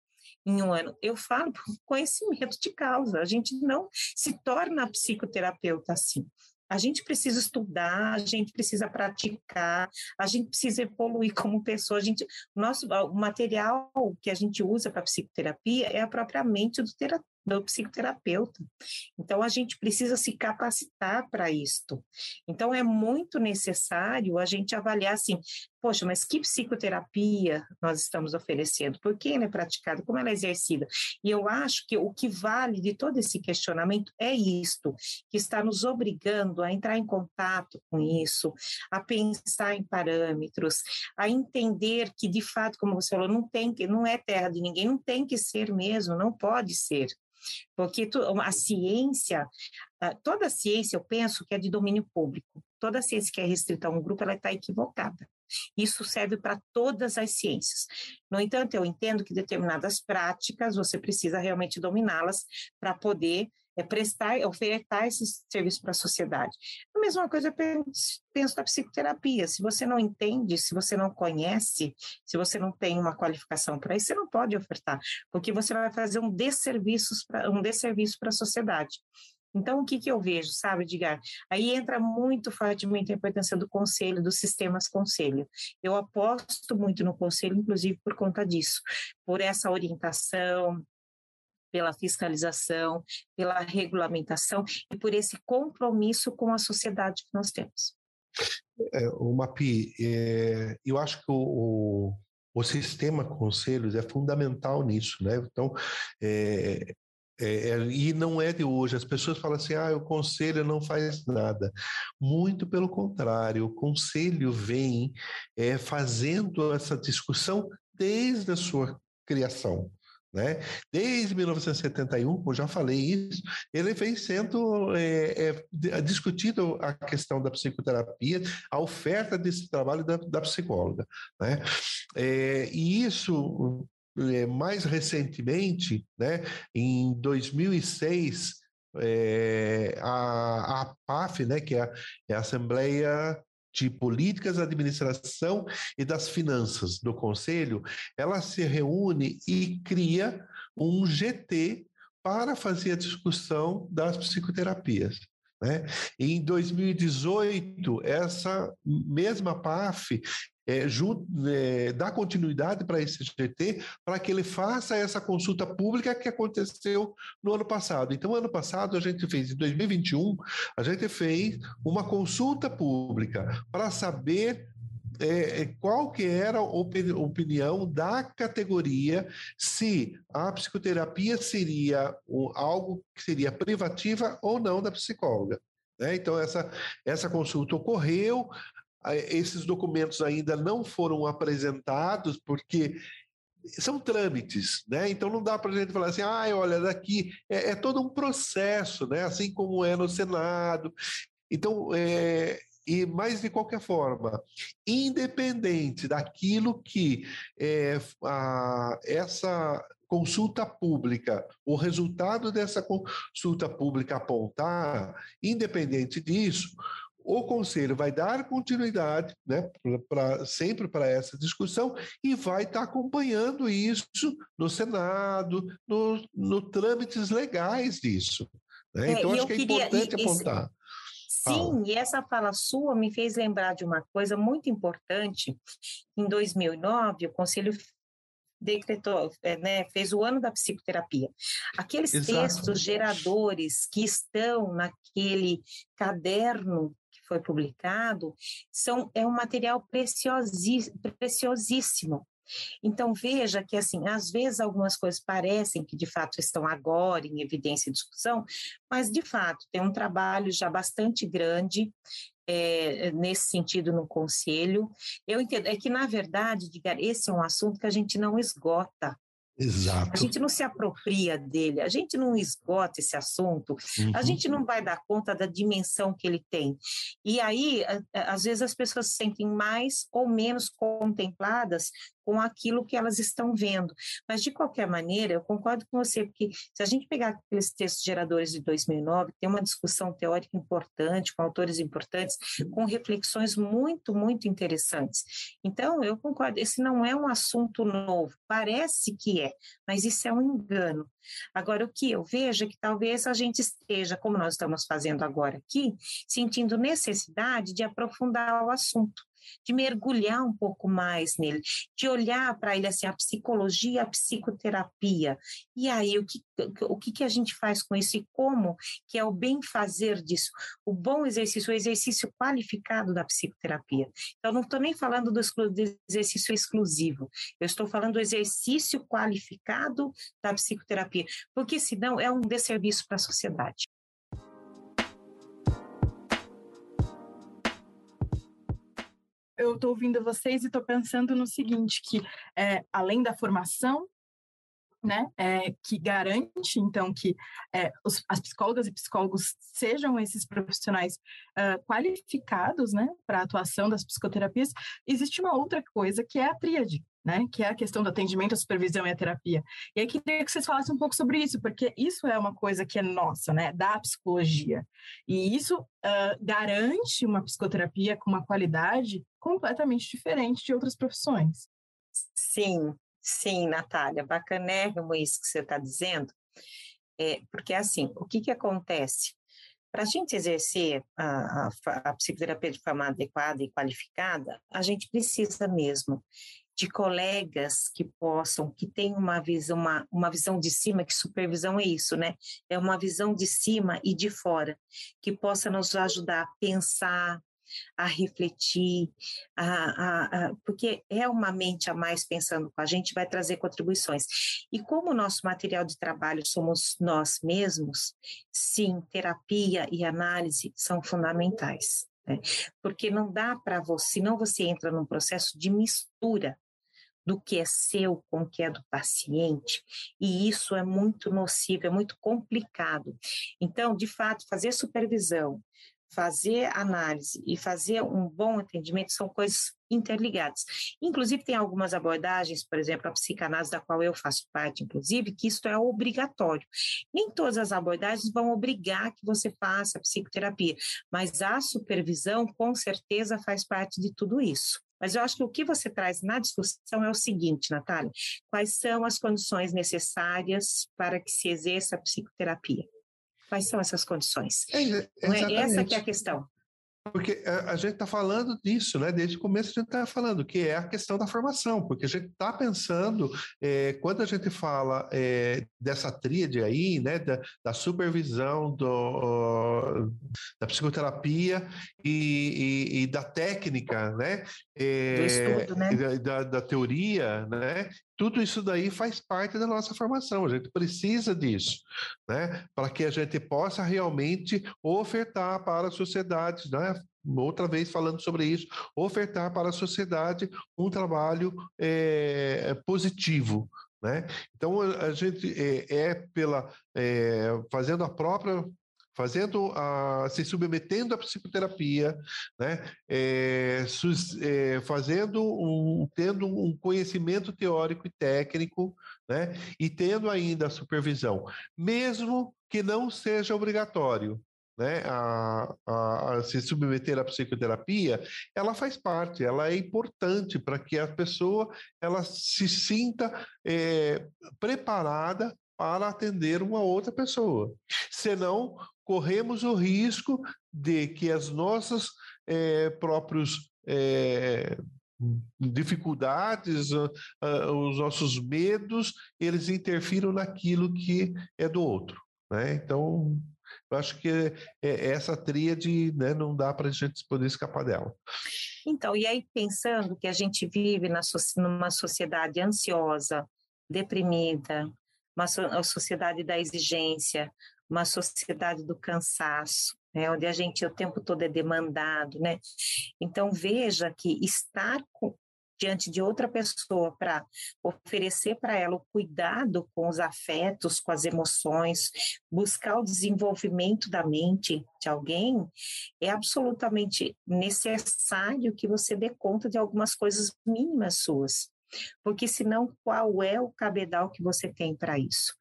Em um ano, eu falo por conhecimento de causa, a gente não se torna psicoterapeuta assim. A gente precisa estudar, a gente precisa praticar, a gente precisa evoluir como pessoa. A gente, nosso o material que a gente usa para psicoterapia é a própria mente do, terapeuta do psicoterapeuta. Então, a gente precisa se capacitar para isto. Então, é muito necessário a gente avaliar assim, poxa, mas que psicoterapia nós estamos oferecendo? Por que ela é praticada? Como ela é exercida? E eu acho que o que vale de todo esse questionamento é isto, que está nos obrigando a entrar em contato com isso, a pensar em parâmetros, a entender que, de fato, como você falou, não tem que, não é terra de ninguém, não tem que ser mesmo, não pode ser. Porque a ciência, toda a ciência, eu penso que é de domínio público. Toda a ciência que é restrita a um grupo, ela está equivocada. Isso serve para todas as ciências. No entanto, eu entendo que determinadas práticas você precisa realmente dominá-las para poder é prestar, ofertar esses serviços para a sociedade. A mesma coisa eu penso, penso da psicoterapia. Se você não entende, se você não conhece, se você não tem uma qualificação para isso, você não pode ofertar, porque você vai fazer um desserviço para um desserviço para a sociedade. Então, o que, que eu vejo, sabe, Edgar? Aí entra muito fortemente a importância do conselho, dos sistemas conselho. Eu aposto muito no conselho, inclusive por conta disso, por essa orientação, pela fiscalização, pela regulamentação e por esse compromisso com a sociedade que nós temos. É, o MAPI, é, eu acho que o, o, sistema conselhos é fundamental nisso, né? Então, é, é, é, e não é de hoje. As pessoas falam assim: ah, o conselho não faz nada. Muito pelo contrário, o conselho vem é, fazendo essa discussão desde a sua criação. Né? Desde 1971, como já falei isso, ele vem sendo é, é, discutido a questão da psicoterapia, a oferta desse trabalho da, da psicóloga. Né? É, e isso, é, mais recentemente, né, em 2006, é, a, a PAF, né, que é a, é a Assembleia de Políticas, Administração e das Finanças do Conselho, ela se reúne e cria um GT para fazer a discussão das psicoterapias. Né? Em 2018, essa mesma PAF é, é, dar continuidade para esse GT para que ele faça essa consulta pública que aconteceu no ano passado. Então, ano passado, a gente fez, em 2021, a gente fez uma consulta pública para saber é, é, qual que era a opinião da categoria se a psicoterapia seria algo que seria privativa ou não da psicóloga. Né? Então, essa, essa consulta ocorreu, esses documentos ainda não foram apresentados, porque são trâmites, né? Então não dá para a gente falar assim, ah, olha, daqui é, é, todo um processo, né? Assim como é no Senado. Então, é, e mas de qualquer forma, independente daquilo que é, a, essa consulta pública, o resultado dessa consulta pública apontar, independente disso, o conselho vai dar continuidade, né, pra, sempre para essa discussão e vai estar tá acompanhando isso no Senado, no, no trâmites legais disso. Né? É, então, acho que é queria, importante e, apontar. Sim, e essa fala sua me fez lembrar de uma coisa muito importante. Em 2009, o Conselho decretou, é, né, fez o ano da psicoterapia. Aqueles Exato. textos geradores que estão naquele caderno foi publicado, são, é um material preciosíssimo. Então, veja que, assim, às vezes algumas coisas parecem que de fato estão agora em evidência e discussão, mas de fato tem um trabalho já bastante grande é, nesse sentido no conselho. Eu entendo, é que, na verdade, esse é um assunto que a gente não esgota. Exato. A gente não se apropria dele, a gente não esgota esse assunto, uhum. a gente não vai dar conta da dimensão que ele tem. E aí, às vezes, as pessoas se sentem mais ou menos contempladas com aquilo que elas estão vendo. Mas, de qualquer maneira, eu concordo com você, porque se a gente pegar aqueles textos geradores de 2009, tem uma discussão teórica importante, com autores importantes, com reflexões muito, muito interessantes. Então, eu concordo, esse não é um assunto novo, parece que é, mas isso é um engano. Agora, o que eu vejo é que talvez a gente esteja, como nós estamos fazendo agora aqui, sentindo necessidade de aprofundar o assunto de mergulhar um pouco mais nele, de olhar para ele assim, a psicologia, a psicoterapia. E aí, o que, o que, que a gente faz com isso e como que é o bem fazer disso? O bom exercício, o exercício qualificado da psicoterapia. Então, não estou nem falando do, do exercício exclusivo, eu estou falando do exercício qualificado da psicoterapia, porque senão é um desserviço para a sociedade. Eu estou ouvindo vocês e estou pensando no seguinte, que é, além da formação, né, é, que garante, então, que é, os, as psicólogas e psicólogos sejam esses profissionais uh, qualificados, né, para a atuação das psicoterapias, existe uma outra coisa que é a tríade, né, que é a questão do atendimento, a supervisão e a terapia. E aí queria que vocês falassem um pouco sobre isso, porque isso é uma coisa que é nossa, né, da psicologia. E isso uh, garante uma psicoterapia com uma qualidade completamente diferente de outras profissões. Sim, sim, Natália, bacanérrimo isso que você está dizendo. É, porque assim, o que, que acontece? Para a gente exercer a, a, a psicoterapia de forma adequada e qualificada, a gente precisa mesmo de colegas que possam, que tenham uma visão, uma, uma visão de cima, que supervisão é isso, né? É uma visão de cima e de fora, que possa nos ajudar a pensar, a refletir, a, a, a, porque é uma mente a mais pensando com a gente, vai trazer contribuições. E como o nosso material de trabalho somos nós mesmos, sim, terapia e análise são fundamentais. Né? Porque não dá para você, senão você entra num processo de mistura do que é seu com o que é do paciente, e isso é muito nocivo, é muito complicado. Então, de fato, fazer supervisão, fazer análise e fazer um bom atendimento são coisas interligadas. Inclusive, tem algumas abordagens, por exemplo, a psicanálise, da qual eu faço parte, inclusive, que isto é obrigatório. Nem todas as abordagens vão obrigar que você faça psicoterapia, mas a supervisão, com certeza, faz parte de tudo isso. Mas eu acho que o que você traz na discussão é o seguinte, Natália: quais são as condições necessárias para que se exerça a psicoterapia? Quais são essas condições? É, é essa que é a questão. Porque a, a gente está falando disso, né? Desde o começo a gente está falando que é a questão da formação, porque a gente está pensando, é, quando a gente fala é, dessa tríade aí, né? Da, da supervisão do, da psicoterapia e, e, e, da técnica, né? É, do estudo, né? Da, da, teoria, né? Tudo isso daí faz parte da nossa formação, a gente precisa disso, né? Para que a gente possa realmente ofertar para a sociedade, né? Outra vez falando sobre isso, ofertar para a sociedade um trabalho é, positivo, né? Então a gente é, é pela é, fazendo a própria fazendo a, se submetendo à psicoterapia, né, é, sus, é, fazendo um, tendo um conhecimento teórico e técnico, né, e tendo ainda a supervisão, mesmo que não seja obrigatório, né, a, a, a, se submeter à psicoterapia, ela faz parte, ela é importante para que a pessoa ela se sinta é, preparada para atender uma outra pessoa. Senão, corremos o risco de que as nossas é, próprios é, dificuldades, os nossos medos, eles interfiram naquilo que é do outro. Né? Então, eu acho que é, essa tríade né, não dá para a gente poder escapar dela. Então, e aí pensando que a gente vive na, numa sociedade ansiosa, deprimida, uma sociedade da exigência, uma sociedade do cansaço, né, onde a gente o tempo todo é demandado, né? Então veja que estar com, diante de outra pessoa para oferecer para ela o cuidado com os afetos, com as emoções, buscar o desenvolvimento da mente de alguém, é absolutamente necessário que você dê conta de algumas coisas mínimas suas porque senão qual é o cabedal que você tem para isso?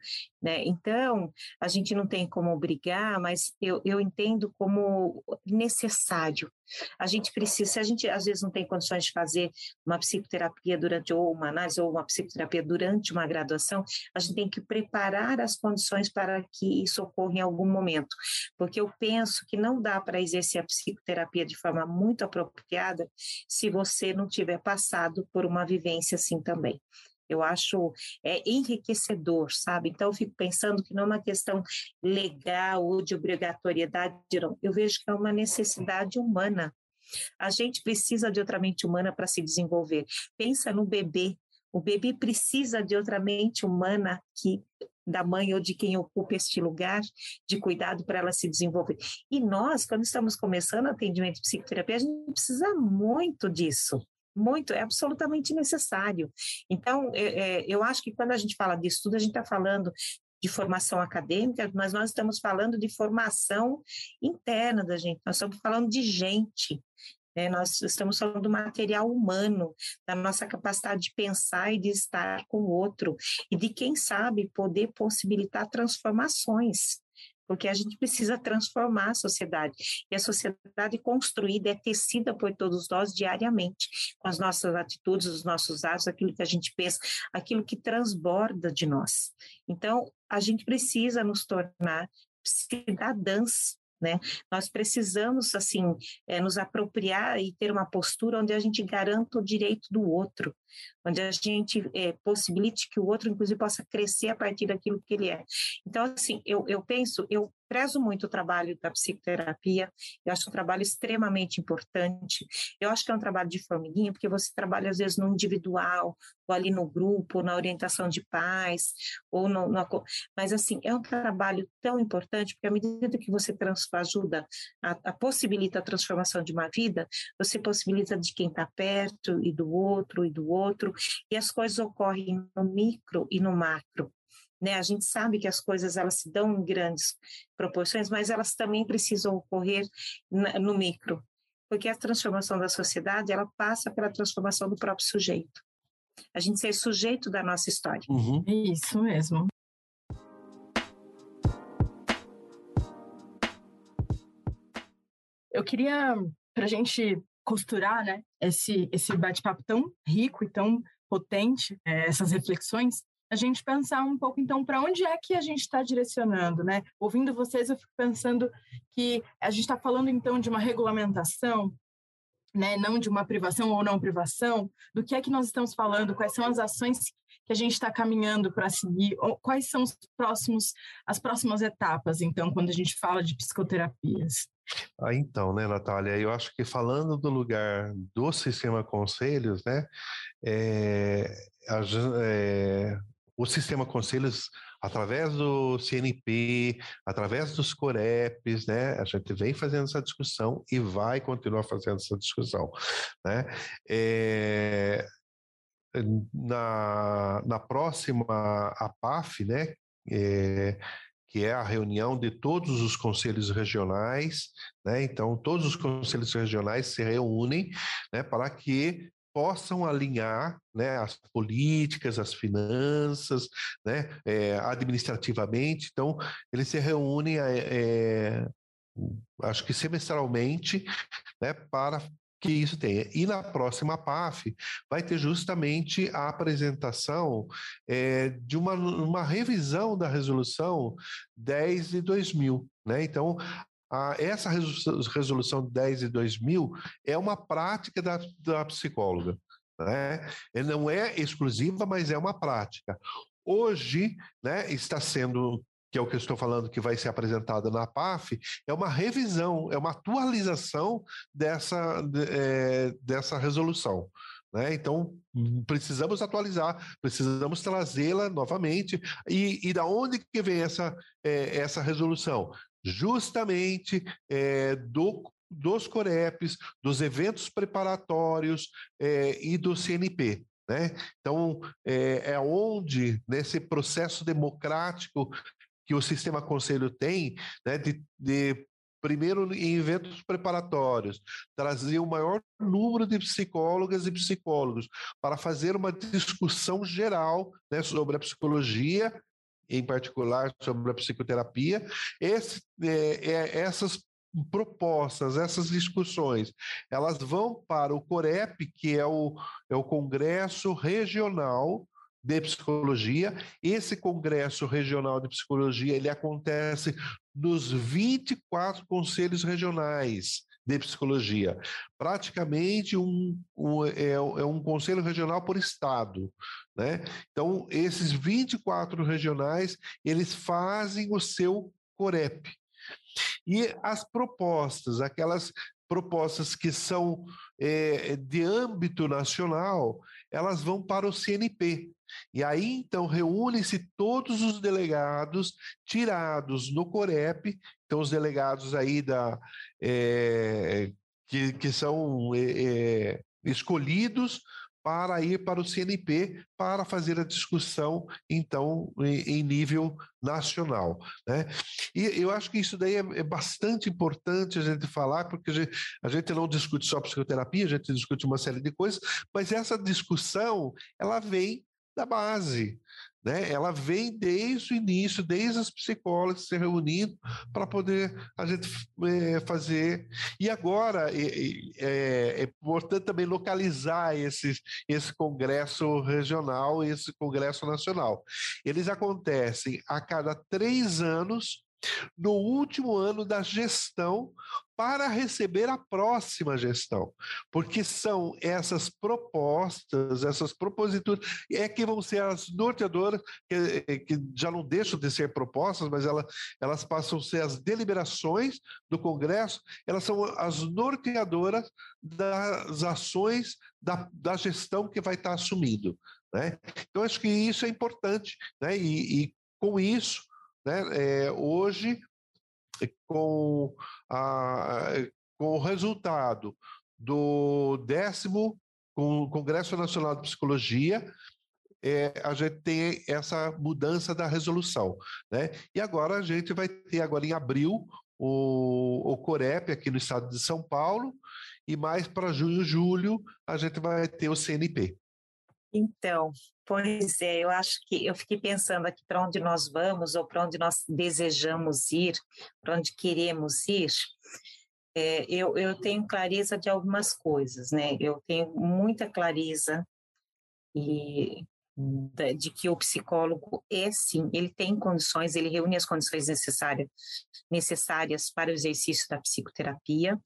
Né? Então, a gente não tem como obrigar, mas eu, eu entendo como necessário. A gente precisa, se a gente às vezes não tem condições de fazer uma psicoterapia durante, ou uma análise, ou uma psicoterapia durante uma graduação, a gente tem que preparar as condições para que isso ocorra em algum momento. Porque eu penso que não dá para exercer a psicoterapia de forma muito apropriada se você não tiver passado por uma vivência assim também. Eu acho é, enriquecedor, sabe? Então, eu fico pensando que não é uma questão legal ou de obrigatoriedade, não. Eu vejo que é uma necessidade humana. A gente precisa de outra mente humana para se desenvolver. Pensa no bebê. O bebê precisa de outra mente humana que da mãe ou de quem ocupa este lugar de cuidado para ela se desenvolver. E nós, quando estamos começando atendimento de psicoterapia, a gente precisa muito disso muito, é absolutamente necessário. Então, é, é, eu acho que quando a gente fala de estudo, a gente está falando de formação acadêmica, mas nós estamos falando de formação interna da gente, nós estamos falando de gente. Né? Nós estamos falando do material humano, da nossa capacidade de pensar e de estar com o outro, e de, quem sabe, poder possibilitar transformações porque a gente precisa transformar a sociedade. E a sociedade construída é tecida por todos nós diariamente, com as nossas atitudes, os nossos atos, aquilo que a gente pensa, aquilo que transborda de nós. Então, a gente precisa nos tornar cidadãs né? Nós precisamos assim é, nos apropriar e ter uma postura onde a gente garanta o direito do outro, onde a gente é, possibilite que o outro, inclusive, possa crescer a partir daquilo que ele é. Então, assim, eu, eu penso, eu prezo muito o trabalho da psicoterapia, eu acho um trabalho extremamente importante. Eu acho que é um trabalho de formiguinha, porque você trabalha às vezes no individual, ou ali no grupo, ou na orientação de pais, ou no, no, mas assim, é um trabalho tão importante, porque à medida que você trans, ajuda, a, a possibilita a transformação de uma vida, você possibilita de quem está perto e do outro e do outro, e as coisas ocorrem no micro e no macro. Né? A gente sabe que as coisas elas se dão em grandes proporções, mas elas também precisam ocorrer no micro, porque a transformação da sociedade ela passa pela transformação do próprio sujeito. A gente ser sujeito da nossa história. Uhum. Isso mesmo. Eu queria, para a gente costurar né, esse, esse bate-papo tão rico e tão potente, é, essas reflexões, a gente pensar um pouco, então, para onde é que a gente está direcionando, né? Ouvindo vocês, eu fico pensando que a gente está falando, então, de uma regulamentação, né? Não de uma privação ou não privação, do que é que nós estamos falando, quais são as ações que a gente está caminhando para seguir, quais são os próximos, as próximas etapas, então, quando a gente fala de psicoterapias. Ah, então, né, Natália, eu acho que falando do lugar do sistema conselhos, né, é, a, é, o sistema conselhos, através do CNP, através dos COREPs, né, a gente vem fazendo essa discussão e vai continuar fazendo essa discussão. Né? É, na, na próxima APAF, né, é, que é a reunião de todos os conselhos regionais, né? Então, todos os conselhos regionais se reúnem, né, para que possam alinhar né, as políticas, as finanças, né, é, administrativamente. Então, eles se reúnem, é, acho que semestralmente, né, para que isso tenha. E na próxima PAF vai ter justamente a apresentação é, de uma, uma revisão da resolução 10 de 2000. Né? Então, essa resolução 10 de 2000 é uma prática da, da psicóloga. Né? Não é exclusiva, mas é uma prática. Hoje, né, está sendo que é o que eu estou falando, que vai ser apresentada na PAF, é uma revisão, é uma atualização dessa, é, dessa resolução. Né? Então, precisamos atualizar, precisamos trazê-la novamente. E, e da onde que vem essa, é, essa resolução? Justamente é, do, dos COREPs, dos eventos preparatórios é, e do CNP. Né? Então, é, é onde, nesse processo democrático que o sistema conselho tem, né, de, de primeiro em eventos preparatórios, trazer o maior número de psicólogas e psicólogos para fazer uma discussão geral né, sobre a psicologia em particular sobre a psicoterapia, esse, é, é, essas propostas, essas discussões, elas vão para o COREP, que é o, é o Congresso Regional de Psicologia. Esse Congresso Regional de Psicologia, ele acontece nos 24 conselhos regionais de psicologia. Praticamente um, um é, é, um conselho regional por estado. Né? Então, esses 24 regionais, eles fazem o seu COREP. E as propostas, aquelas propostas que são é, de âmbito nacional, elas vão para o CNP. E aí, então, reúnem-se todos os delegados tirados no COREP, então os delegados aí da, é, que, que são é, escolhidos para ir para o CNP para fazer a discussão, então, em, nível nacional. Né? E eu acho que isso daí é, é bastante importante a gente falar, porque a gente, não discute só psicoterapia, a gente discute uma série de coisas, mas essa discussão, ela vem da base, né? Ela vem desde o início, desde as psicólogas se reunindo para poder a gente é, fazer. E agora é, é, importante também localizar esse, esse congresso regional esse congresso nacional. Eles acontecem a cada três anos no último ano da gestão para receber a próxima gestão, porque são essas propostas, essas proposituras, é que vão ser as norteadoras, que, eh, que já não deixam de ser propostas, mas elas, elas passam a ser as deliberações do Congresso, elas são as norteadoras das ações da, da gestão que vai estar assumindo. Né? Então, acho que isso é importante, né? e, e com isso, né? É, hoje, com, a, com o resultado do décimo Congresso Nacional de Psicologia, é, a gente tem essa mudança da resolução. Né? E agora a gente vai ter, agora em abril, o, o Corep aqui no estado de São Paulo, e mais para junho, julho, a gente vai ter o CNP. Então, pois é, eu acho que eu fiquei pensando aqui para onde nós vamos ou para onde nós desejamos ir, para onde queremos ir. É, eu, eu tenho clareza de algumas coisas, né? Eu tenho muita clareza e de que o psicólogo é sim, ele tem condições, ele reúne as condições necessárias necessárias para o exercício da psicoterapia.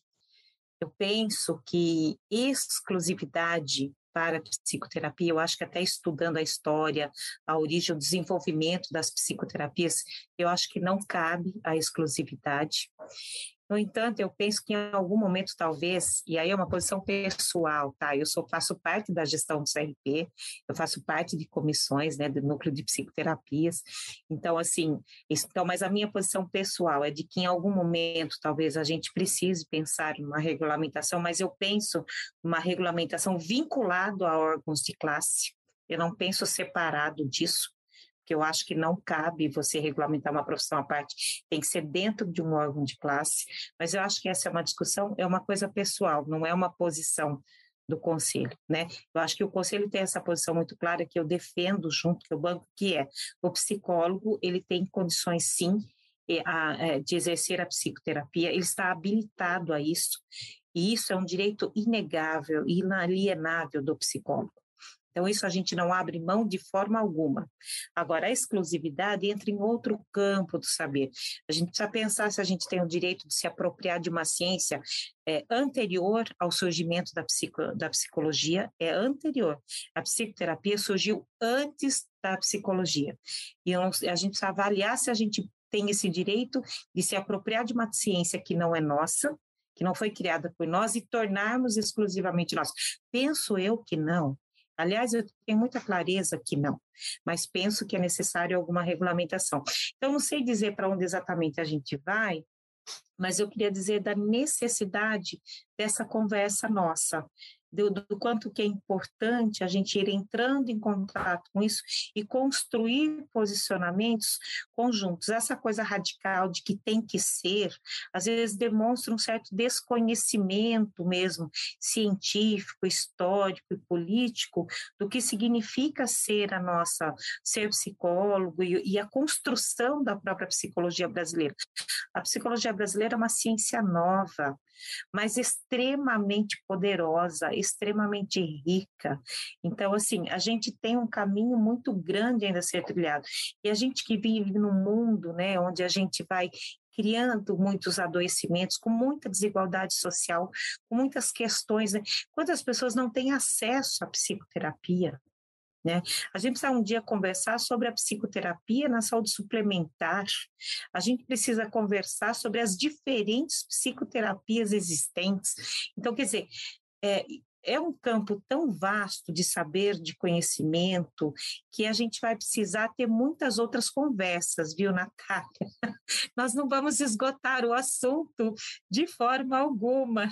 Eu penso que exclusividade para a psicoterapia, eu acho que até estudando a história, a origem, o desenvolvimento das psicoterapias, eu acho que não cabe a exclusividade. No entanto, eu penso que em algum momento, talvez, e aí é uma posição pessoal, tá? Eu sou, faço parte da gestão do CRP, eu faço parte de comissões, né, do núcleo de psicoterapias. Então, assim, isso, então, mas a minha posição pessoal é de que em algum momento, talvez a gente precise pensar numa regulamentação, mas eu penso uma regulamentação vinculada a órgãos de classe. Eu não penso separado disso, que eu acho que não cabe você regulamentar uma profissão à parte, tem que ser dentro de um órgão de classe, mas eu acho que essa é uma discussão, é uma coisa pessoal, não é uma posição do conselho, né? Eu acho que o conselho tem essa posição muito clara que eu defendo junto com o banco, que é o psicólogo, ele tem condições sim é, de exercer a psicoterapia, ele está habilitado a isso, e isso é um direito inegável inalienável do psicólogo. Então, isso a gente não abre mão de forma alguma. Agora, a exclusividade entra em outro campo do saber. A gente precisa pensar se a gente tem o direito de se apropriar de uma ciência é, anterior ao surgimento da, psico, da psicologia, é anterior. A psicoterapia surgiu antes da psicologia. E a gente precisa avaliar se a gente tem esse direito de se apropriar de uma ciência que não é nossa, que não foi criada por nós e tornarmos exclusivamente nós. Penso eu que não. Aliás, eu tenho muita clareza que não, mas penso que é necessário alguma regulamentação. Então, não sei dizer para onde exatamente a gente vai, mas eu queria dizer da necessidade dessa conversa nossa, do, do, quanto que é importante a gente ir entrando em contato com isso e construir posicionamentos conjuntos. Essa coisa radical de que tem que ser, às vezes demonstra um certo desconhecimento mesmo científico, histórico e político do que significa ser a nossa ser psicólogo e, e a construção da própria psicologia brasileira. A psicologia brasileira é uma ciência nova, mas extremamente poderosa, extremamente rica. Então, assim, a gente tem um caminho muito grande ainda a ser trilhado. E a gente que vive num mundo, né, onde a gente vai criando muitos adoecimentos, com muita desigualdade social, com muitas questões. Né? Quantas pessoas não têm acesso à psicoterapia? Né? A gente precisa um dia conversar sobre a psicoterapia na saúde suplementar. A gente precisa conversar sobre as diferentes psicoterapias existentes. Então, quer dizer, é, é um campo tão vasto de saber, de conhecimento, que a gente vai precisar ter muitas outras conversas, viu, Natália? Nós não vamos esgotar o assunto de forma alguma.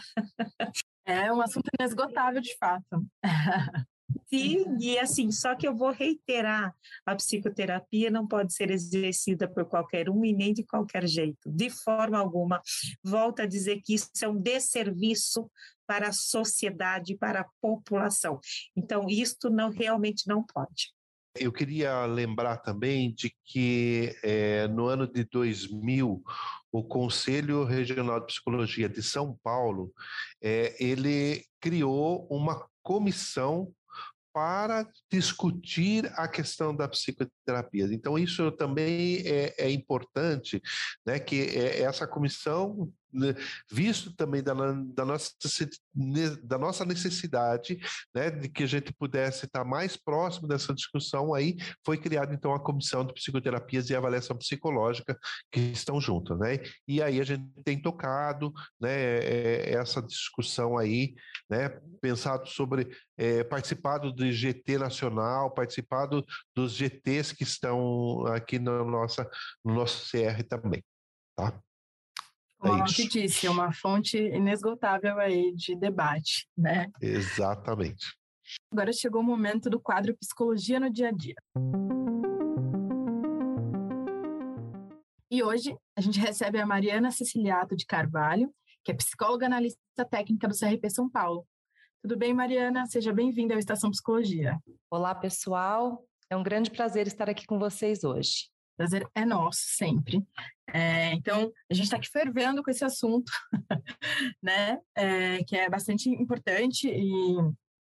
É um assunto inesgotável, de fato. Sim, e assim, só que eu vou reiterar, a psicoterapia não pode ser exercida por qualquer um e nem de qualquer jeito, de forma alguma. Volto a dizer que isso é um desserviço para a sociedade, para a população. Então, isto não realmente não pode. Eu queria lembrar também de que é, no ano de 2000 o Conselho Regional de Psicologia de São Paulo é, ele criou uma comissão para discutir a questão da psicoterapia. Então, isso também é, é importante, né, que é, essa comissão visto também da, da, nossa, da nossa necessidade né, de que a gente pudesse estar mais próximo dessa discussão, aí foi criada então a comissão de psicoterapias e avaliação psicológica que estão juntas, né? E aí a gente tem tocado, né, é, essa discussão aí, né, pensado sobre é, participado do GT nacional, participado dos GTs que estão aqui no, nossa, no nosso CR também, tá? Como é a disse, é uma fonte inesgotável aí de debate, né? Exatamente. Agora chegou o momento do quadro Psicologia no Dia a Dia. E hoje a gente recebe a Mariana Ceciliato de Carvalho, que é psicóloga analista técnica do CRP São Paulo. Tudo bem, Mariana? Seja bem-vinda ao Estação Psicologia. Olá, pessoal. É um grande prazer estar aqui com vocês hoje. Prazer é nosso, sempre. É, então, a gente está aqui fervendo com esse assunto, né? É, que é bastante importante e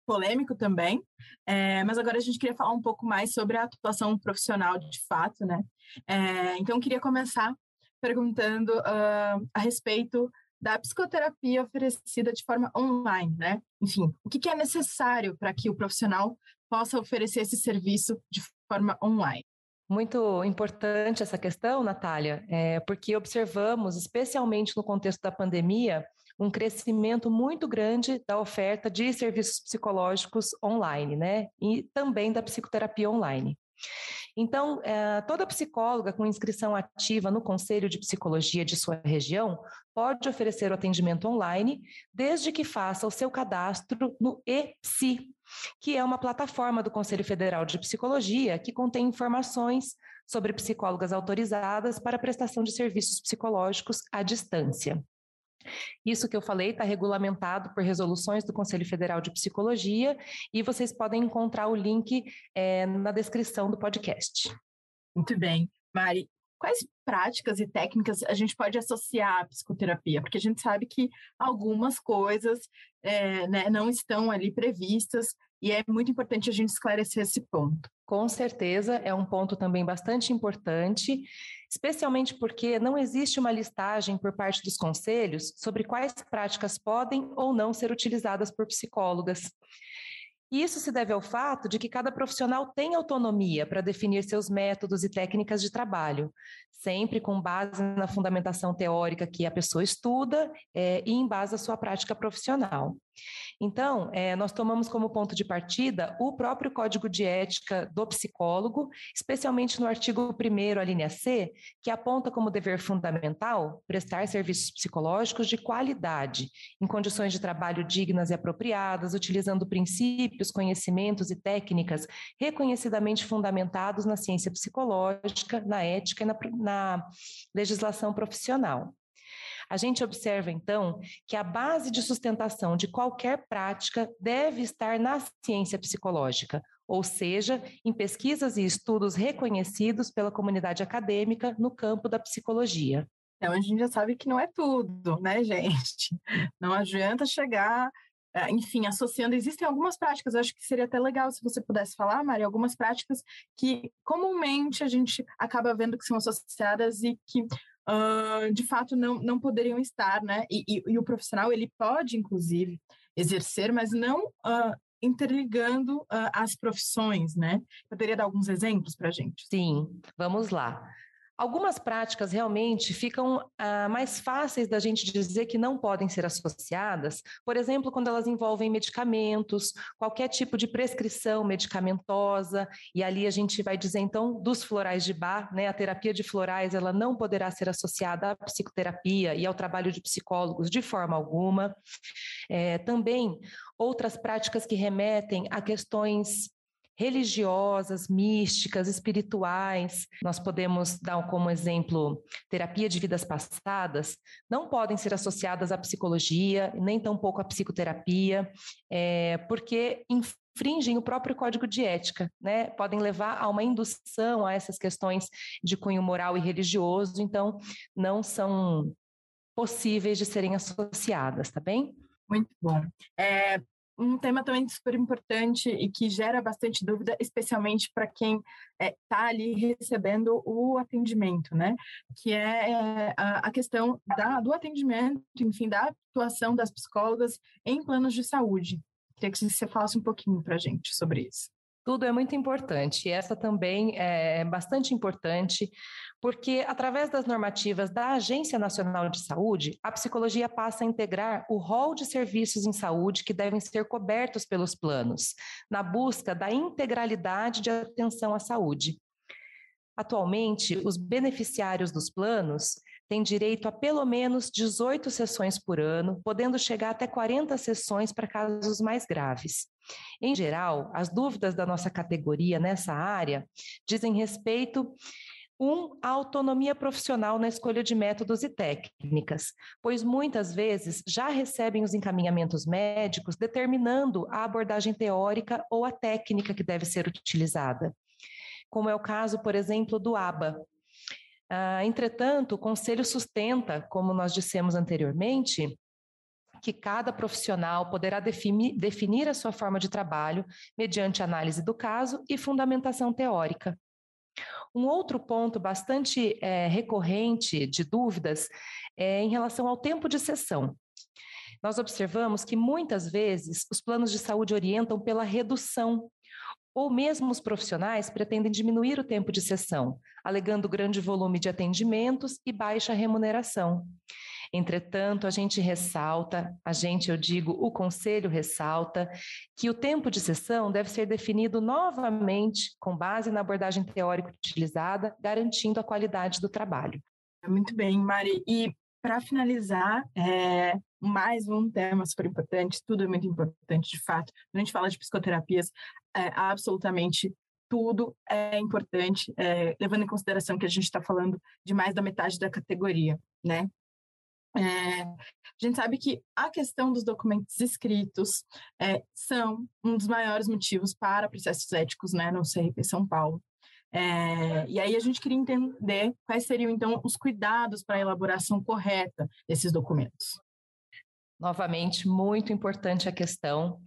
polêmico também. É, mas agora a gente queria falar um pouco mais sobre a atuação profissional de fato, né? É, então, queria começar perguntando uh, a respeito da psicoterapia oferecida de forma online, né? Enfim, o que, que é necessário para que o profissional possa oferecer esse serviço de forma online? Muito importante essa questão, Natália, é, porque observamos, especialmente no contexto da pandemia, um crescimento muito grande da oferta de serviços psicológicos online, né? E também da psicoterapia online. Então, é, toda psicóloga com inscrição ativa no Conselho de Psicologia de sua região pode oferecer o atendimento online, desde que faça o seu cadastro no EPSI, que é uma plataforma do Conselho Federal de Psicologia que contém informações sobre psicólogas autorizadas para prestação de serviços psicológicos à distância. Isso que eu falei está regulamentado por resoluções do Conselho Federal de Psicologia e vocês podem encontrar o link é, na descrição do podcast. Muito bem. Mari, quais práticas e técnicas a gente pode associar à psicoterapia? Porque a gente sabe que algumas coisas é, né, não estão ali previstas e é muito importante a gente esclarecer esse ponto. Com certeza, é um ponto também bastante importante, especialmente porque não existe uma listagem por parte dos conselhos sobre quais práticas podem ou não ser utilizadas por psicólogas. Isso se deve ao fato de que cada profissional tem autonomia para definir seus métodos e técnicas de trabalho, sempre com base na fundamentação teórica que a pessoa estuda é, e em base à sua prática profissional. Então, é, nós tomamos como ponto de partida o próprio Código de Ética do Psicólogo, especialmente no artigo 1, a linha C, que aponta como dever fundamental prestar serviços psicológicos de qualidade, em condições de trabalho dignas e apropriadas, utilizando princípios, conhecimentos e técnicas reconhecidamente fundamentados na ciência psicológica, na ética e na, na legislação profissional. A gente observa, então, que a base de sustentação de qualquer prática deve estar na ciência psicológica, ou seja, em pesquisas e estudos reconhecidos pela comunidade acadêmica no campo da psicologia. Então, a gente já sabe que não é tudo, né, gente? Não adianta chegar é, enfim, associando, existem algumas práticas, acho que seria até legal se você pudesse falar, Maria, algumas práticas que comumente a gente acaba vendo que são associadas e que uh, de fato não, não poderiam estar, né? E, e, e, o profissional ele pode, inclusive, exercer, mas não uh, interligando uh, as profissões, né? Poderia dar alguns exemplos para a gente? Sim, vamos lá. Algumas práticas realmente ficam ah, mais fáceis da gente dizer que não podem ser associadas, por exemplo, quando elas envolvem medicamentos, qualquer tipo de prescrição medicamentosa, e ali a gente vai dizer então dos florais de bar, né? A terapia de florais ela não poderá ser associada à psicoterapia e ao trabalho de psicólogos de forma alguma. É, também outras práticas que remetem a questões religiosas, místicas, espirituais. Nós podemos dar como exemplo terapia de vidas passadas, não podem ser associadas à psicologia, nem tampouco à psicoterapia, é, porque infringem o próprio código de ética, né? Podem levar a uma indução a essas questões de cunho moral e religioso, então não são possíveis de serem associadas, tá bem? Muito bom. É, um tema também super importante e que gera bastante dúvida, especialmente para quem está é, tá ali recebendo o atendimento, né? Que é, é a, a questão da, do atendimento, enfim, da atuação das psicólogas em planos de saúde. Queria que você falasse um pouquinho para a gente sobre isso. Tudo é muito importante. Essa também é bastante importante, porque através das normativas da Agência Nacional de Saúde, a psicologia passa a integrar o rol de serviços em saúde que devem ser cobertos pelos planos, na busca da integralidade de atenção à saúde. Atualmente, os beneficiários dos planos têm direito a pelo menos 18 sessões por ano, podendo chegar até 40 sessões para casos mais graves. Em geral, as dúvidas da nossa categoria nessa área dizem respeito um, a autonomia profissional na escolha de métodos e técnicas, pois muitas vezes já recebem os encaminhamentos médicos determinando a abordagem teórica ou a técnica que deve ser utilizada, como é o caso, por exemplo, do ABA. Ah, entretanto, o Conselho sustenta, como nós dissemos anteriormente, que cada profissional poderá definir, definir a sua forma de trabalho mediante análise do caso e fundamentação teórica. Um outro ponto bastante é, recorrente de dúvidas é em relação ao tempo de sessão. Nós observamos que muitas vezes os planos de saúde orientam pela redução, ou mesmo os profissionais pretendem diminuir o tempo de sessão, alegando grande volume de atendimentos e baixa remuneração. Entretanto, a gente ressalta, a gente, eu digo, o conselho ressalta, que o tempo de sessão deve ser definido novamente com base na abordagem teórica utilizada, garantindo a qualidade do trabalho. Muito bem, Mari. E para finalizar, é, mais um tema super importante, tudo é muito importante de fato. Quando a gente fala de psicoterapias, é, absolutamente tudo é importante, é, levando em consideração que a gente está falando de mais da metade da categoria, né? É, a gente sabe que a questão dos documentos escritos é, são um dos maiores motivos para processos éticos né, no CRP São Paulo. É, e aí a gente queria entender quais seriam, então, os cuidados para a elaboração correta desses documentos. Novamente, muito importante a questão,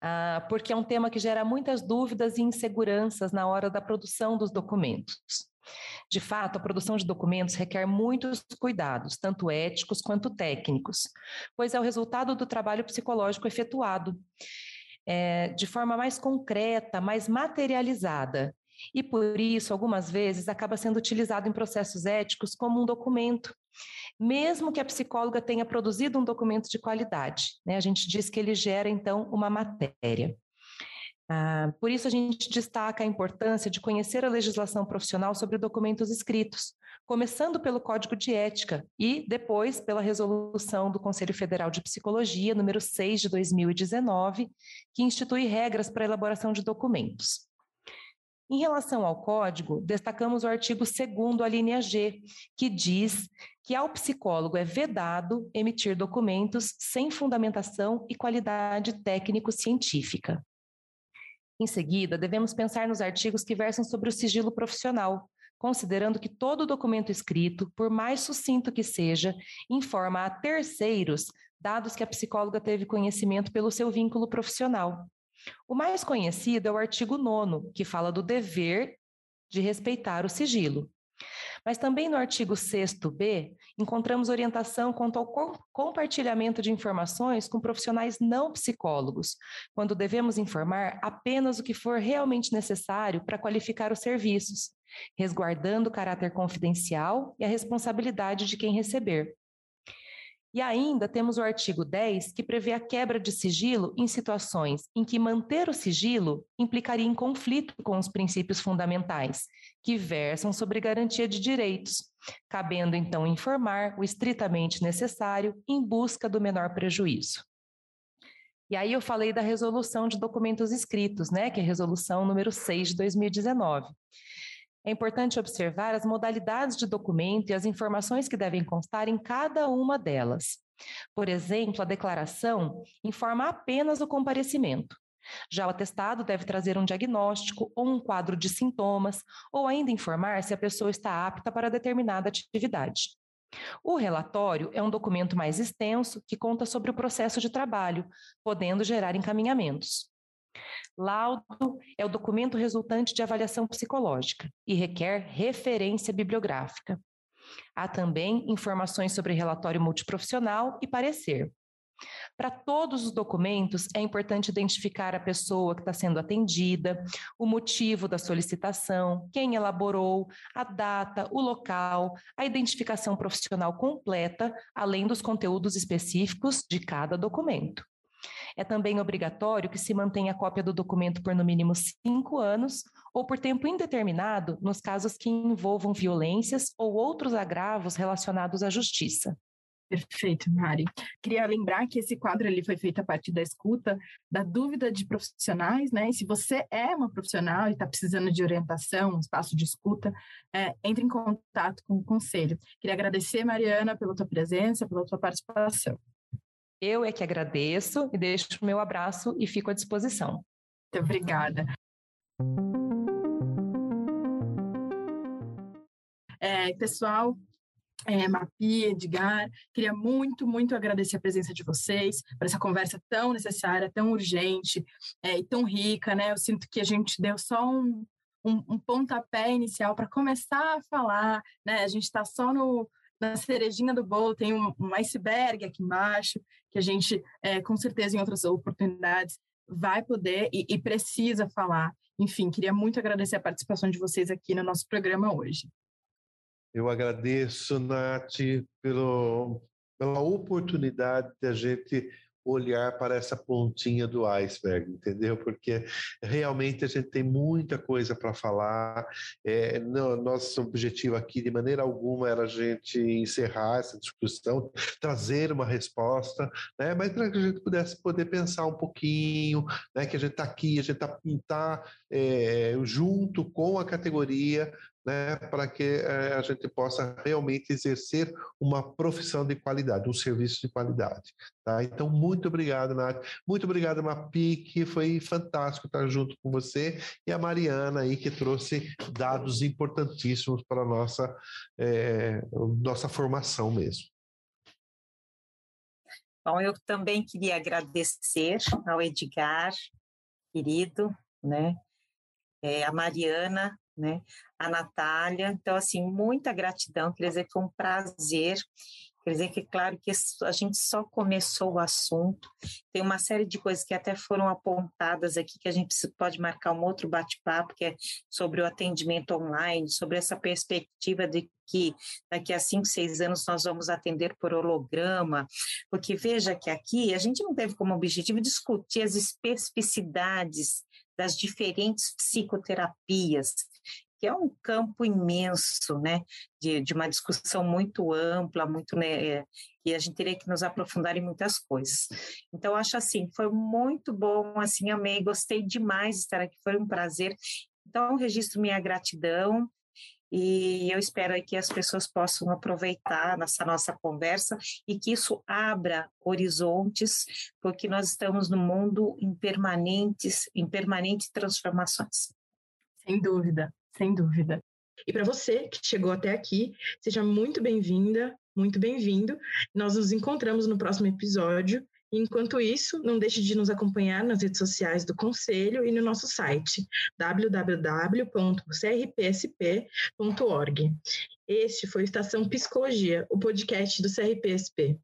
ah, porque é um tema que gera muitas dúvidas e inseguranças na hora da produção dos documentos. De fato, a produção de documentos requer muitos cuidados, tanto éticos quanto técnicos, pois é o resultado do trabalho psicológico efetuado, é, de forma mais concreta, mais materializada. E por isso, algumas vezes, acaba sendo utilizado em processos éticos como um documento mesmo que a psicóloga tenha produzido um documento de qualidade. Né? A gente diz que ele gera, então, uma matéria. Ah, por isso, a gente destaca a importância de conhecer a legislação profissional sobre documentos escritos, começando pelo Código de Ética e depois pela resolução do Conselho Federal de Psicologia, número 6 de 2019, que institui regras para a elaboração de documentos. Em relação ao código, destacamos o artigo 2 a linha G, que diz que ao psicólogo é vedado emitir documentos sem fundamentação e qualidade técnico-científica. Em seguida, devemos pensar nos artigos que versam sobre o sigilo profissional, considerando que todo documento escrito, por mais sucinto que seja, informa a terceiros dados que a psicóloga teve conhecimento pelo seu vínculo profissional. O mais conhecido é o artigo 9, que fala do dever de respeitar o sigilo. Mas também no artigo 6b, encontramos orientação quanto ao compartilhamento de informações com profissionais não psicólogos, quando devemos informar apenas o que for realmente necessário para qualificar os serviços, resguardando o caráter confidencial e a responsabilidade de quem receber. E ainda temos o artigo 10, que prevê a quebra de sigilo em situações em que manter o sigilo implicaria em conflito com os princípios fundamentais, que versam sobre garantia de direitos, cabendo então informar o estritamente necessário em busca do menor prejuízo. E aí eu falei da resolução de documentos escritos, né, que é a resolução número 6 de 2019. É importante observar as modalidades de documento e as informações que devem constar em cada uma delas. Por exemplo, a declaração informa apenas o comparecimento. Já o atestado deve trazer um diagnóstico ou um quadro de sintomas, ou ainda informar se a pessoa está apta para determinada atividade. O relatório é um documento mais extenso que conta sobre o processo de trabalho, podendo gerar encaminhamentos. Laudo é o documento resultante de avaliação psicológica e requer referência bibliográfica. Há também informações sobre relatório multiprofissional e parecer. Para todos os documentos, é importante identificar a pessoa que está sendo atendida, o motivo da solicitação, quem elaborou, a data, o local, a identificação profissional completa, além dos conteúdos específicos de cada documento. É também obrigatório que se mantenha cópia do documento por no mínimo cinco anos ou por tempo indeterminado nos casos que envolvam violências ou outros agravos relacionados à justiça. Perfeito, Mari. Queria lembrar que esse quadro ali foi feito a partir da escuta, da dúvida de profissionais, né? E se você é uma profissional e está precisando de orientação, um espaço de escuta, é, entre em contato com o conselho. Queria agradecer, Mariana, pela tua presença, pela tua participação. Eu é que agradeço e deixo o meu abraço e fico à disposição. Muito obrigada. É, pessoal, é, Mapi, Edgar, queria muito, muito agradecer a presença de vocês por essa conversa tão necessária, tão urgente é, e tão rica, né? Eu sinto que a gente deu só um, um, um pontapé inicial para começar a falar, né? A gente está só no, na cerejinha do bolo, tem um, um iceberg aqui embaixo, que a gente, é, com certeza, em outras oportunidades, vai poder e, e precisa falar. Enfim, queria muito agradecer a participação de vocês aqui no nosso programa hoje. Eu agradeço, Nath, pelo, pela oportunidade de a gente olhar para essa pontinha do iceberg, entendeu? Porque realmente a gente tem muita coisa para falar. É, no, nosso objetivo aqui, de maneira alguma, era a gente encerrar essa discussão, trazer uma resposta, né? Mas para que a gente pudesse poder pensar um pouquinho, né? Que a gente está aqui, a gente está tá, é, junto com a categoria né, para que é, a gente possa realmente exercer uma profissão de qualidade, um serviço de qualidade. Tá? Então, muito obrigado, Nath. Muito obrigado, Mapi, que foi fantástico estar junto com você, e a Mariana aí, que trouxe dados importantíssimos para a nossa, é, nossa formação mesmo. Bom, eu também queria agradecer ao Edgar, querido, né, é, a Mariana, né, a Natália. Então, assim, muita gratidão. Queria dizer foi um prazer. Quer dizer que, claro, que a gente só começou o assunto, tem uma série de coisas que até foram apontadas aqui, que a gente pode marcar um outro bate-papo, que é sobre o atendimento online, sobre essa perspectiva de que daqui a cinco, seis anos nós vamos atender por holograma, porque veja que aqui a gente não teve como objetivo discutir as especificidades das diferentes psicoterapias, que é um campo imenso, né, de, de uma discussão muito ampla, muito, né, e a gente teria que nos aprofundar em muitas coisas. Então, acho assim, foi muito bom, assim, amei, gostei demais de estar aqui, foi um prazer. Então, registro minha gratidão e eu espero que as pessoas possam aproveitar nessa nossa conversa e que isso abra horizontes, porque nós estamos no mundo em permanentes, em permanentes transformações. Sem dúvida, sem dúvida. E para você que chegou até aqui, seja muito bem-vinda, muito bem-vindo. Nós nos encontramos no próximo episódio Enquanto isso, não deixe de nos acompanhar nas redes sociais do Conselho e no nosso site www.crpsp.org. Este foi o Estação Psicologia, o podcast do CRPSP.